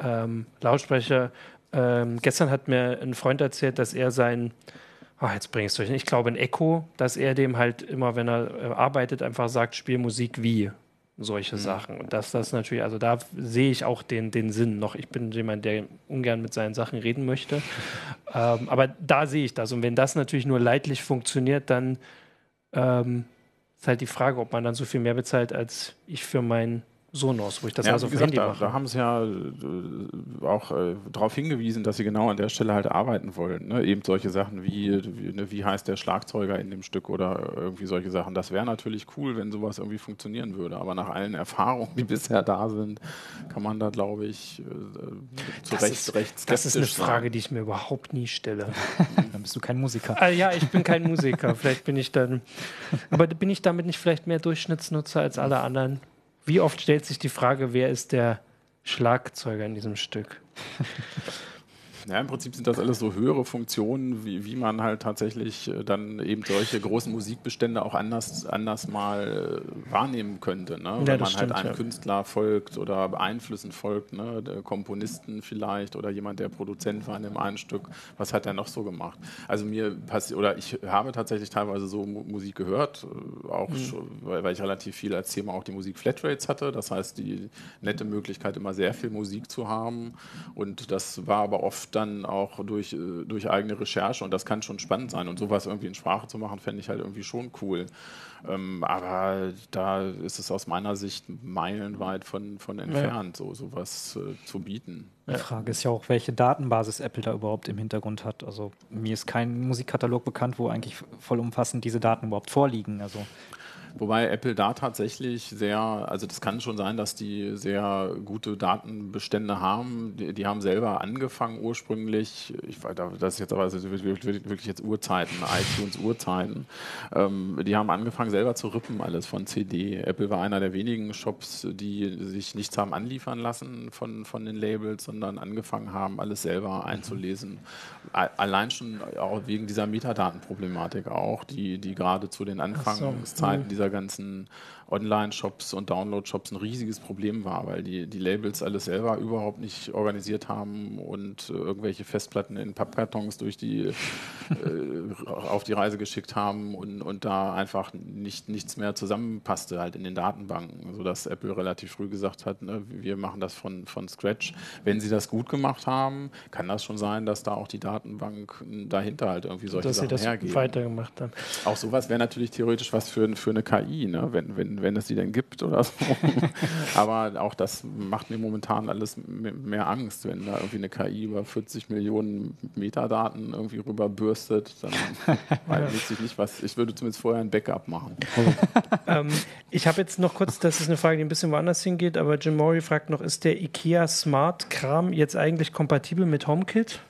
ähm, Lautsprecher, ähm, gestern hat mir ein Freund erzählt, dass er sein, oh, jetzt bringe ich es durch, ich glaube ein Echo, dass er dem halt immer, wenn er äh, arbeitet, einfach sagt, spiel Musik wie solche mhm. Sachen. Und dass das natürlich, also da sehe ich auch den, den Sinn noch. Ich bin jemand, der ungern mit seinen Sachen reden möchte. ähm, aber da sehe ich das. Und wenn das natürlich nur leidlich funktioniert, dann ähm, ist halt die Frage, ob man dann so viel mehr bezahlt, als ich für mein Sonos, wo ich das ja, also auf gesagt, Handy mache. Da, da haben sie ja äh, auch äh, darauf hingewiesen, dass sie genau an der Stelle halt arbeiten wollen. Ne? Eben solche Sachen wie, wie, ne, wie heißt der Schlagzeuger in dem Stück oder irgendwie solche Sachen. Das wäre natürlich cool, wenn sowas irgendwie funktionieren würde. Aber nach allen Erfahrungen, die bisher da sind, kann man da, glaube ich, äh, zu das Recht, ist, recht skeptisch Das ist eine Frage, die ich mir überhaupt nie stelle. dann bist du kein Musiker. Ah, ja, ich bin kein Musiker. vielleicht bin ich dann. Aber bin ich damit nicht vielleicht mehr Durchschnittsnutzer als alle anderen? Wie oft stellt sich die Frage, wer ist der Schlagzeuger in diesem Stück? Ja, im Prinzip sind das alles so höhere Funktionen, wie, wie man halt tatsächlich äh, dann eben solche großen Musikbestände auch anders, anders mal äh, wahrnehmen könnte. Ne? Ja, Wenn man halt stimmt, halt einem ja. Künstler folgt oder Einflüssen folgt, ne? der Komponisten vielleicht oder jemand, der Produzent war in dem einen Stück, was hat er noch so gemacht? Also mir passiert, oder ich habe tatsächlich teilweise so Musik gehört, äh, auch mhm. schon, weil, weil, ich relativ viel als Thema auch die Musik Flatrates hatte. Das heißt, die nette Möglichkeit, immer sehr viel Musik zu haben. Und das war aber oft dann auch durch, äh, durch eigene Recherche und das kann schon spannend sein. Und sowas irgendwie in Sprache zu machen, fände ich halt irgendwie schon cool. Ähm, aber da ist es aus meiner Sicht meilenweit von, von entfernt, ja. so sowas äh, zu bieten. Die Frage ist ja auch, welche Datenbasis Apple da überhaupt im Hintergrund hat. Also mir ist kein Musikkatalog bekannt, wo eigentlich vollumfassend diese Daten überhaupt vorliegen. Also Wobei Apple da tatsächlich sehr, also das kann schon sein, dass die sehr gute Datenbestände haben. Die, die haben selber angefangen ursprünglich, ich weiß, das ist jetzt aber wirklich jetzt Uhrzeiten, iTunes Uhrzeiten. Ähm, die haben angefangen selber zu rippen alles von CD. Apple war einer der wenigen Shops, die sich nichts haben anliefern lassen von, von den Labels, sondern angefangen haben, alles selber einzulesen. Allein schon auch wegen dieser Metadatenproblematik auch, die, die gerade zu den Anfangszeiten so. dieser ganzen Online-Shops und Download-Shops ein riesiges Problem war, weil die, die Labels alles selber überhaupt nicht organisiert haben und äh, irgendwelche Festplatten in Pappkartons durch die, äh, auf die Reise geschickt haben und, und da einfach nicht, nichts mehr zusammenpasste halt in den Datenbanken, sodass Apple relativ früh gesagt hat, ne, wir machen das von, von Scratch. Wenn sie das gut gemacht haben, kann das schon sein, dass da auch die Datenbank dahinter halt irgendwie solche dass Sachen sie das hergeben. weitergemacht haben. Auch sowas wäre natürlich theoretisch was für, für eine KI, ne? wenn, wenn, wenn es die denn gibt oder so. Aber auch das macht mir momentan alles mehr Angst, wenn da irgendwie eine KI über 40 Millionen Metadaten irgendwie rüberbürstet, dann weiß ich nicht was. Ich würde zumindest vorher ein Backup machen. ähm, ich habe jetzt noch kurz, das ist eine Frage, die ein bisschen woanders hingeht, aber Jim Murray fragt noch, ist der IKEA Smart Kram jetzt eigentlich kompatibel mit HomeKit?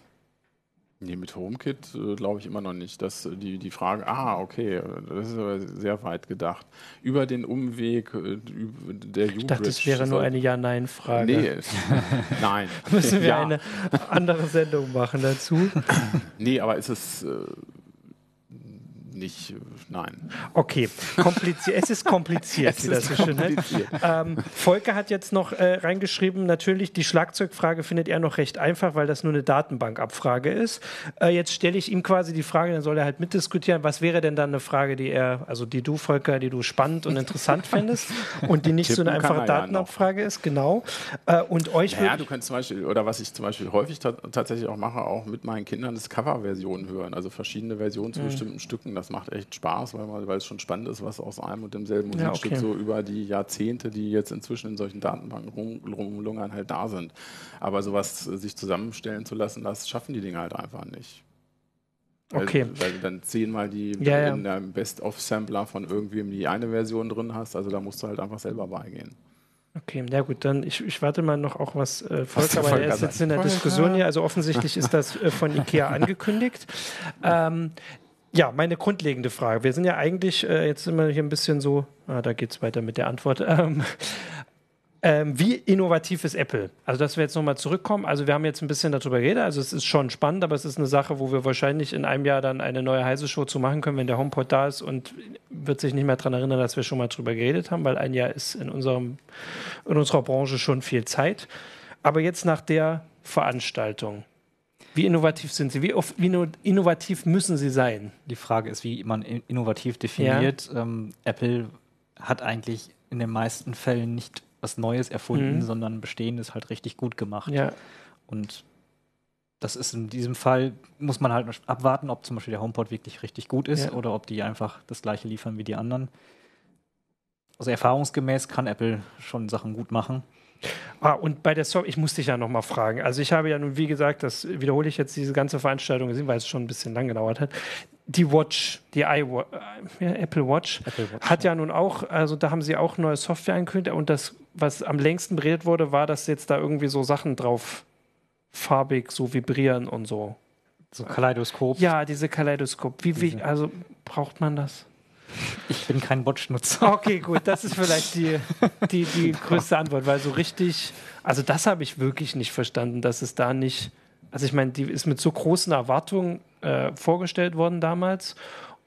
Nee, mit HomeKit äh, glaube ich immer noch nicht. Dass äh, die, die Frage, ah, okay, das ist aber sehr weit gedacht. Über den Umweg äh, der Ich dachte, das wäre nur eine Ja-Nein-Frage. Nee, nein. Müssen wir ja. eine andere Sendung machen dazu? nee, aber ist es. Äh, nicht, nein. Okay, kompliziert. es ist kompliziert, es wie das so schön. Ähm, Volker hat jetzt noch äh, reingeschrieben, natürlich, die Schlagzeugfrage findet er noch recht einfach, weil das nur eine Datenbankabfrage ist. Äh, jetzt stelle ich ihm quasi die Frage, dann soll er halt mitdiskutieren, was wäre denn dann eine Frage, die er, also die du, Volker, die du spannend und interessant fändest und die nicht Tippen so eine einfache Datenabfrage ja ist, genau. Äh, und euch Ja, du kannst zum Beispiel, oder was ich zum Beispiel häufig tatsächlich auch mache, auch mit meinen Kindern, ist Coverversionen hören, also verschiedene Versionen zu mhm. bestimmten Stücken. Das macht echt Spaß, weil, man, weil es schon spannend ist, was aus einem und demselben Musikstück ja, okay. so über die Jahrzehnte, die jetzt inzwischen in solchen Datenbanken rumlungern, halt da sind. Aber sowas sich zusammenstellen zu lassen, das schaffen die Dinge halt einfach nicht. Weil, okay. Weil du dann zehnmal die ja, in deinem Best-of-Sampler von irgendwem die eine Version drin hast. Also da musst du halt einfach selber beigehen. Okay, ja gut, dann ich, ich warte mal noch auch, was äh, folgt, aber er ist jetzt in der Diskussion hier, also offensichtlich ist das äh, von Ikea angekündigt. Ähm, ja, meine grundlegende Frage. Wir sind ja eigentlich, äh, jetzt wir hier ein bisschen so, ah, da geht es weiter mit der Antwort. Ähm, ähm, wie innovativ ist Apple? Also, dass wir jetzt nochmal zurückkommen. Also, wir haben jetzt ein bisschen darüber geredet. Also, es ist schon spannend, aber es ist eine Sache, wo wir wahrscheinlich in einem Jahr dann eine neue heiße Show zu machen können, wenn der HomePod da ist und wird sich nicht mehr daran erinnern, dass wir schon mal drüber geredet haben, weil ein Jahr ist in, unserem, in unserer Branche schon viel Zeit. Aber jetzt nach der Veranstaltung, wie innovativ sind Sie? Wie, oft, wie innovativ müssen Sie sein? Die Frage ist, wie man innovativ definiert. Ja. Ähm, Apple hat eigentlich in den meisten Fällen nicht was Neues erfunden, mhm. sondern Bestehendes halt richtig gut gemacht. Ja. Und das ist in diesem Fall, muss man halt abwarten, ob zum Beispiel der HomePod wirklich richtig gut ist ja. oder ob die einfach das gleiche liefern wie die anderen. Also erfahrungsgemäß kann Apple schon Sachen gut machen. Ah, und bei der Software, ich muss dich ja nochmal fragen. Also ich habe ja nun, wie gesagt, das wiederhole ich jetzt diese ganze Veranstaltung gesehen, weil es schon ein bisschen lang gedauert hat. Die Watch, die iWatch, äh, Apple, Watch, Apple Watch hat ja nun auch, also da haben sie auch neue Software angekündigt und das, was am längsten beredet wurde, war, dass jetzt da irgendwie so Sachen drauf farbig so vibrieren und so. So Kaleidoskop. Ja, diese Kaleidoskop. Wie, wie, also braucht man das? Ich bin kein Watch-Nutzer. Okay, gut, das ist vielleicht die, die, die größte Antwort, weil so richtig, also das habe ich wirklich nicht verstanden, dass es da nicht, also ich meine, die ist mit so großen Erwartungen äh, vorgestellt worden damals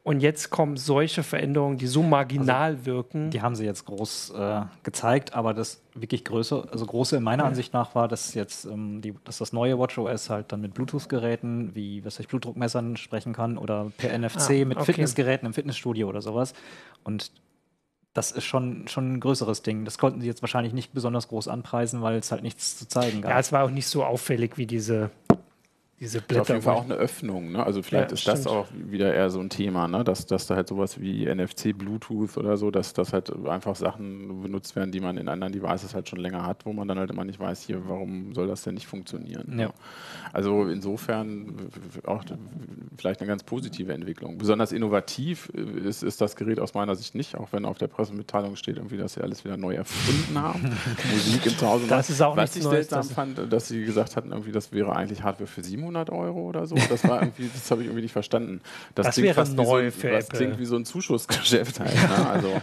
und jetzt kommen solche Veränderungen, die so marginal also, wirken. Die haben sie jetzt groß äh, gezeigt, aber das wirklich größer, also große in meiner ja. Ansicht nach war, dass jetzt ähm, die, dass das neue WatchOS halt dann mit Bluetooth-Geräten wie was ich Blutdruckmessern sprechen kann oder per NFC ah, mit okay. Fitnessgeräten im Fitnessstudio oder sowas. Und das ist schon, schon ein größeres Ding. Das konnten sie jetzt wahrscheinlich nicht besonders groß anpreisen, weil es halt nichts zu zeigen gab. Ja, es war auch nicht so auffällig wie diese diese Blätter. Auf jeden Fall auch eine Öffnung. Ne? Also vielleicht ja, ist stimmt. das auch wieder eher so ein Thema, ne? dass, dass da halt sowas wie NFC, Bluetooth oder so, dass das halt einfach Sachen benutzt werden, die man in anderen Devices halt schon länger hat, wo man dann halt immer nicht weiß, hier, warum soll das denn nicht funktionieren? Ne? Ja. Also insofern auch vielleicht eine ganz positive Entwicklung. Besonders innovativ ist, ist das Gerät aus meiner Sicht nicht, auch wenn auf der Pressemitteilung steht, irgendwie, dass sie alles wieder neu erfunden haben. Musik im Zuhause. Das ist auch Was ich seltsam fand, dass sie gesagt hatten, irgendwie, das wäre eigentlich Hardware für 700 700 Euro oder so. Das war irgendwie, das habe ich irgendwie nicht verstanden. Das, das wäre fast neu so, für Das Apple. klingt wie so ein Zuschussgeschäft halt. Ne? Also,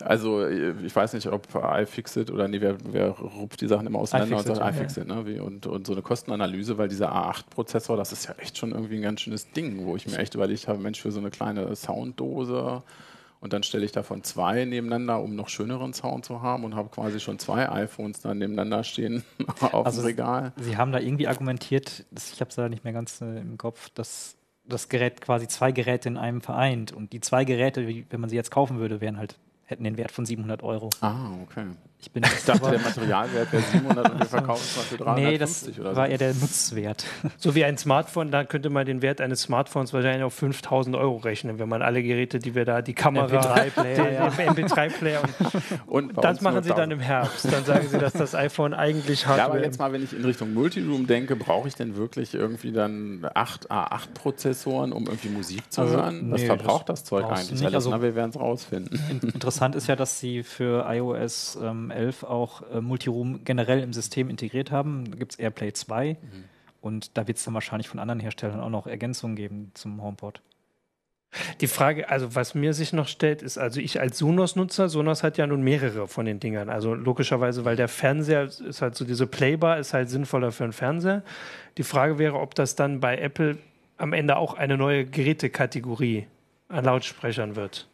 also ich weiß nicht, ob iFixit oder nee, wer, wer rupft die Sachen immer auseinander iFixit, und sagt iFixit, ja. ne? Wie, und, und so eine Kostenanalyse, weil dieser A8-Prozessor, das ist ja echt schon irgendwie ein ganz schönes Ding, wo ich mir echt überlegt habe, Mensch, für so eine kleine Sounddose und dann stelle ich davon zwei nebeneinander, um noch schöneren Sound zu haben und habe quasi schon zwei iPhones dann nebeneinander stehen auf also dem Regal. Sie haben da irgendwie argumentiert, ich habe es da nicht mehr ganz äh, im Kopf, dass das Gerät quasi zwei Geräte in einem vereint. Und die zwei Geräte, wie, wenn man sie jetzt kaufen würde, wären halt hätten den Wert von 700 Euro. Ah, okay. Ich, bin ich dachte, der Materialwert wäre 700 und wir verkaufen es mal für 350 nee, das oder so. war eher der Nutzwert. So wie ein Smartphone, da könnte man den Wert eines Smartphones wahrscheinlich auf 5000 Euro rechnen, wenn man alle Geräte, die wir da, die Kamera, MP3-Player, ja. MP3-Player und, und das machen sie dann im Herbst. Dann sagen sie, dass das iPhone eigentlich hat. Ja, aber jetzt mal, wenn ich in Richtung Multiroom denke, brauche ich denn wirklich irgendwie dann 8 A8-Prozessoren, um irgendwie Musik zu also, hören? Was nee, verbraucht das, das Zeug eigentlich? Alles, also, na, wir werden es rausfinden. Interessant ist ja, dass sie für iOS ähm, 11 auch äh, Multiroom generell im System integriert haben. Da gibt es AirPlay 2 mhm. und da wird es dann wahrscheinlich von anderen Herstellern auch noch Ergänzungen geben zum HomePod. Die Frage, also was mir sich noch stellt, ist, also ich als Sonos-Nutzer, Sonos hat ja nun mehrere von den Dingern. Also logischerweise, weil der Fernseher ist halt so diese Playbar, ist halt sinnvoller für einen Fernseher. Die Frage wäre, ob das dann bei Apple am Ende auch eine neue Gerätekategorie an Lautsprechern wird.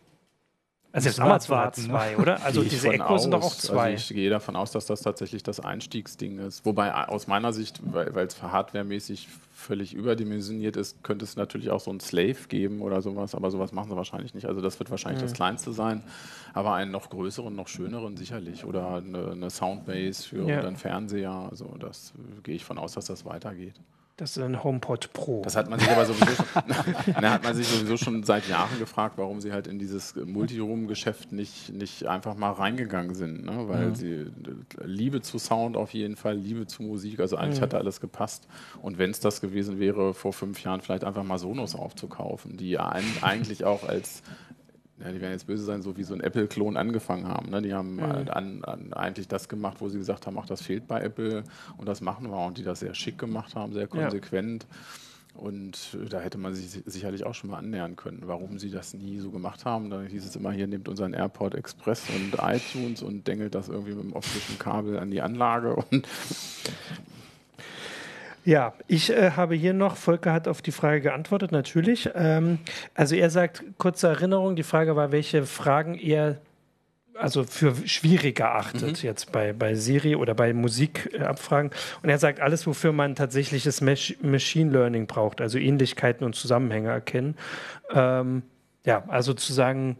Also jetzt Amazon hat zwei, ne? oder? Also diese Echo sind doch auch zwei. Also ich gehe davon aus, dass das tatsächlich das Einstiegsding ist. Wobei aus meiner Sicht, weil es hardwaremäßig völlig überdimensioniert ist, könnte es natürlich auch so ein Slave geben oder sowas, aber sowas machen sie wahrscheinlich nicht. Also das wird wahrscheinlich mhm. das kleinste sein, aber einen noch größeren, noch schöneren sicherlich. Oder eine, eine Soundbase für ja. einen Fernseher. Also das gehe ich von aus, dass das weitergeht. Das ist ein HomePod Pro. Das hat man sich aber sowieso schon, na, hat man sich sowieso schon seit Jahren gefragt, warum sie halt in dieses Multiroom-Geschäft nicht, nicht einfach mal reingegangen sind. Ne? Weil mhm. sie Liebe zu Sound auf jeden Fall, Liebe zu Musik, also eigentlich mhm. hat alles gepasst. Und wenn es das gewesen wäre, vor fünf Jahren vielleicht einfach mal Sonos aufzukaufen, die eigentlich auch als ja, die werden jetzt böse sein, so wie so ein Apple-Klon angefangen haben. Ne? Die haben mhm. an, an eigentlich das gemacht, wo sie gesagt haben, ach, das fehlt bei Apple und das machen wir. Und die das sehr schick gemacht haben, sehr konsequent. Ja. Und da hätte man sich sicherlich auch schon mal annähern können, warum sie das nie so gemacht haben. Da hieß es immer, hier nehmt unseren Airport Express und iTunes und dengelt das irgendwie mit dem optischen Kabel an die Anlage. Und ja, ich äh, habe hier noch, Volker hat auf die Frage geantwortet, natürlich. Ähm, also er sagt, kurze Erinnerung, die Frage war, welche Fragen er also für schwieriger achtet, mhm. jetzt bei, bei Siri oder bei Musikabfragen. Und er sagt, alles, wofür man tatsächliches Machine Learning braucht, also Ähnlichkeiten und Zusammenhänge erkennen. Ähm, ja, also zu sagen,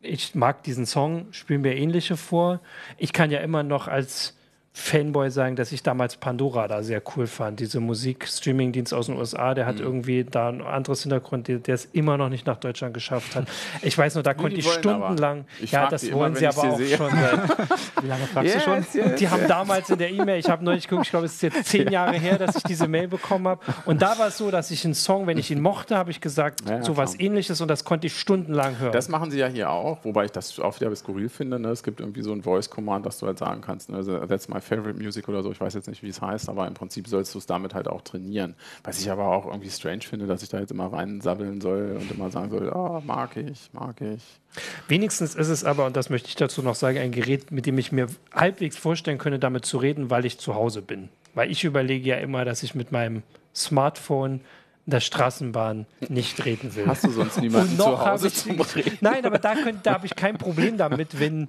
ich mag diesen Song, spielen mir ähnliche vor. Ich kann ja immer noch als Fanboy sagen, dass ich damals Pandora da sehr cool fand. Diese Musik-Streaming-Dienst aus den USA, der hat mhm. irgendwie da ein anderes Hintergrund, der, der es immer noch nicht nach Deutschland geschafft hat. Ich weiß nur, da konnte ich stundenlang, ich ja, das wollen immer, sie aber auch sehe. schon seit, wie lange fragst yes, du schon? Yes, die yes. haben damals in der E-Mail, ich habe neulich geguckt, ich glaube, es ist jetzt zehn Jahre her, dass ich diese Mail bekommen habe. Und da war es so, dass ich einen Song, wenn ich ihn mochte, habe ich gesagt, ja, so was ähnliches und das konnte ich stundenlang hören. Das machen sie ja hier auch, wobei ich das auch wieder skurril finde. Ne? Es gibt irgendwie so ein Voice-Command, dass du halt sagen kannst, ne? also, that's my Favorite Music oder so, ich weiß jetzt nicht, wie es heißt, aber im Prinzip sollst du es damit halt auch trainieren. Was ich aber auch irgendwie strange finde, dass ich da jetzt immer reinsabbeln soll und immer sagen soll, oh, mag ich, mag ich. Wenigstens ist es aber, und das möchte ich dazu noch sagen, ein Gerät, mit dem ich mir halbwegs vorstellen könnte, damit zu reden, weil ich zu Hause bin. Weil ich überlege ja immer, dass ich mit meinem Smartphone der Straßenbahn nicht reden will. Hast du sonst niemanden zu Hause ich, zum Reden? Nein, aber da, da habe ich kein Problem damit, wenn,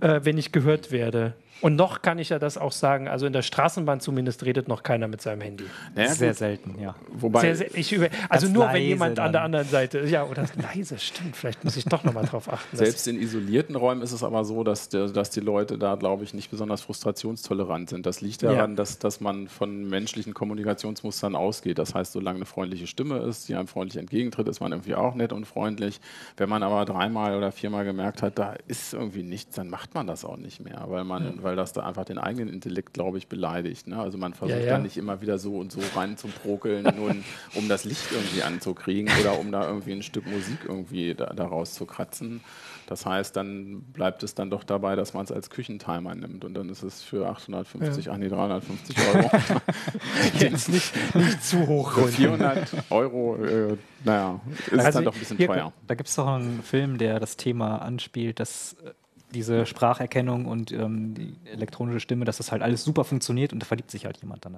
äh, wenn ich gehört werde. Und noch kann ich ja das auch sagen, also in der Straßenbahn zumindest redet noch keiner mit seinem Handy. Naja, sehr gut. selten, ja. Wobei sehr, sehr, ich über, also nur wenn jemand dann. an der anderen Seite, ja, oder leise, stimmt, vielleicht muss ich doch nochmal drauf achten. Selbst in isolierten Räumen ist es aber so, dass, der, dass die Leute da, glaube ich, nicht besonders frustrationstolerant sind. Das liegt daran, ja. dass, dass man von menschlichen Kommunikationsmustern ausgeht. Das heißt, solange eine freundliche Stimme ist, die einem freundlich entgegentritt, ist man irgendwie auch nett und freundlich. Wenn man aber dreimal oder viermal gemerkt hat, da ist irgendwie nichts, dann macht man das auch nicht mehr, weil man, ja. Weil das da einfach den eigenen Intellekt, glaube ich, beleidigt. Ne? Also man versucht ja, ja. dann nicht immer wieder so und so rein zu prokeln, nur um das Licht irgendwie anzukriegen oder um da irgendwie ein Stück Musik irgendwie da, daraus zu kratzen. Das heißt, dann bleibt es dann doch dabei, dass man es als Küchentimer nimmt und dann ist es für 850, ja. ach nee, 350 Euro. Jetzt nicht, nicht zu hoch. Für 400 Euro, äh, naja, ist also dann doch ein bisschen teuer. Da gibt es doch einen Film, der das Thema anspielt, dass äh, diese Spracherkennung und ähm, die elektronische Stimme, dass das halt alles super funktioniert und da verliebt sich halt jemand dann.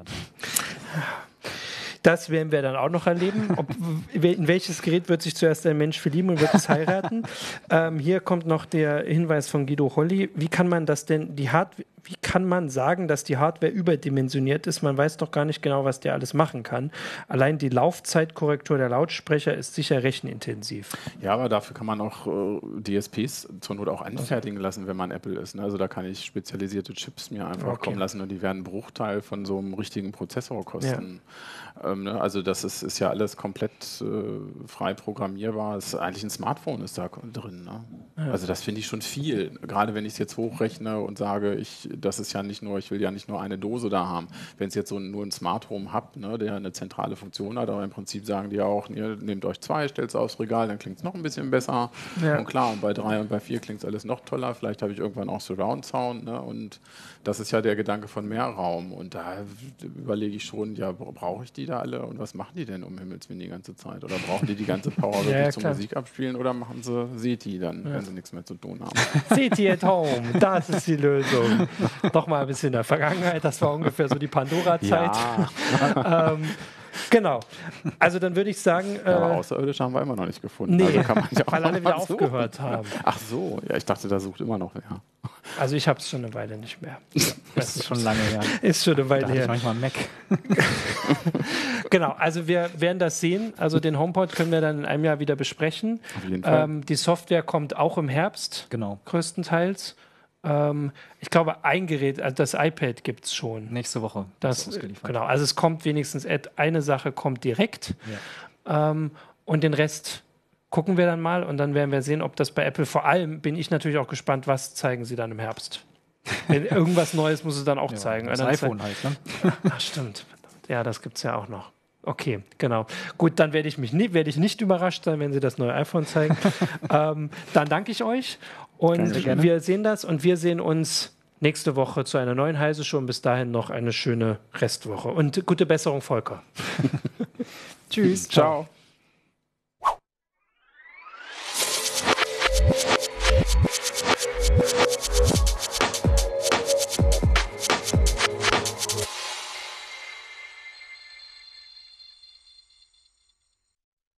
Das werden wir dann auch noch erleben. Ob, in welches Gerät wird sich zuerst ein Mensch verlieben und wird es heiraten? ähm, hier kommt noch der Hinweis von Guido Holly. Wie kann man das denn, die Hardware, wie kann man sagen, dass die Hardware überdimensioniert ist? Man weiß doch gar nicht genau, was der alles machen kann. Allein die Laufzeitkorrektur der Lautsprecher ist sicher rechenintensiv. Ja, aber dafür kann man auch äh, DSPs zur Not auch anfertigen lassen, wenn man Apple ist. Ne? Also da kann ich spezialisierte Chips mir einfach okay. kommen lassen und die werden einen Bruchteil von so einem richtigen Prozessor kosten. Ja. Ähm, ne? Also das ist, ist, ja alles komplett äh, frei programmierbar. Ist eigentlich ein Smartphone ist da drin. Ne? Ja. Also das finde ich schon viel. Gerade wenn ich es jetzt hochrechne und sage, ich das ist ja nicht nur, ich will ja nicht nur eine Dose da haben. Wenn es jetzt so nur ein Smart Home habt, ne, der eine zentrale Funktion hat, aber im Prinzip sagen die auch, ihr nehmt euch zwei, stellt es aufs Regal, dann klingt es noch ein bisschen besser. Ja. Und klar, und bei drei und bei vier klingt es alles noch toller. Vielleicht habe ich irgendwann auch Surround Sound. Ne, und das ist ja der Gedanke von mehr Raum. Und da überlege ich schon, ja, brauche ich die da alle? Und was machen die denn um Himmels Willen die ganze Zeit? Oder brauchen die die ganze Power wirklich ja, zum Musik abspielen? Oder machen sie SETI dann, ja. wenn sie nichts mehr zu tun haben? SETI at home, das ist die Lösung. Noch mal ein bisschen in der Vergangenheit, das war ungefähr so die Pandora-Zeit. Ja. ähm, Genau. Also dann würde ich sagen. Ja, aber äh, Außerirdische haben wir immer noch nicht gefunden. Nee, also kann man ja weil alle wieder aufgehört haben. Ach so, ja, ich dachte, da sucht immer noch wer. Also ich habe es schon eine Weile nicht mehr. Das ist schon lange her. Ist schon eine Weile da her. Ich manchmal Mac. genau, also wir werden das sehen. Also den HomePod können wir dann in einem Jahr wieder besprechen. Auf jeden Fall. Ähm, die Software kommt auch im Herbst. Genau. Größtenteils. Ähm, ich glaube, ein Gerät, also das iPad gibt es schon. Nächste Woche. Das, genau, also es kommt wenigstens, eine Sache kommt direkt. Ja. Ähm, und den Rest gucken wir dann mal und dann werden wir sehen, ob das bei Apple, vor allem bin ich natürlich auch gespannt, was zeigen sie dann im Herbst. Wenn irgendwas Neues muss es dann auch ja, zeigen. Das iPhone halt, ne? Ach, stimmt. Ja, das gibt es ja auch noch. Okay, genau. Gut, dann werde ich mich nie, werde ich nicht überrascht sein, wenn Sie das neue iPhone zeigen. ähm, dann danke ich euch und wir sehen das und wir sehen uns nächste Woche zu einer neuen Heise Show und bis dahin noch eine schöne Restwoche und gute Besserung, Volker. Tschüss. Ciao.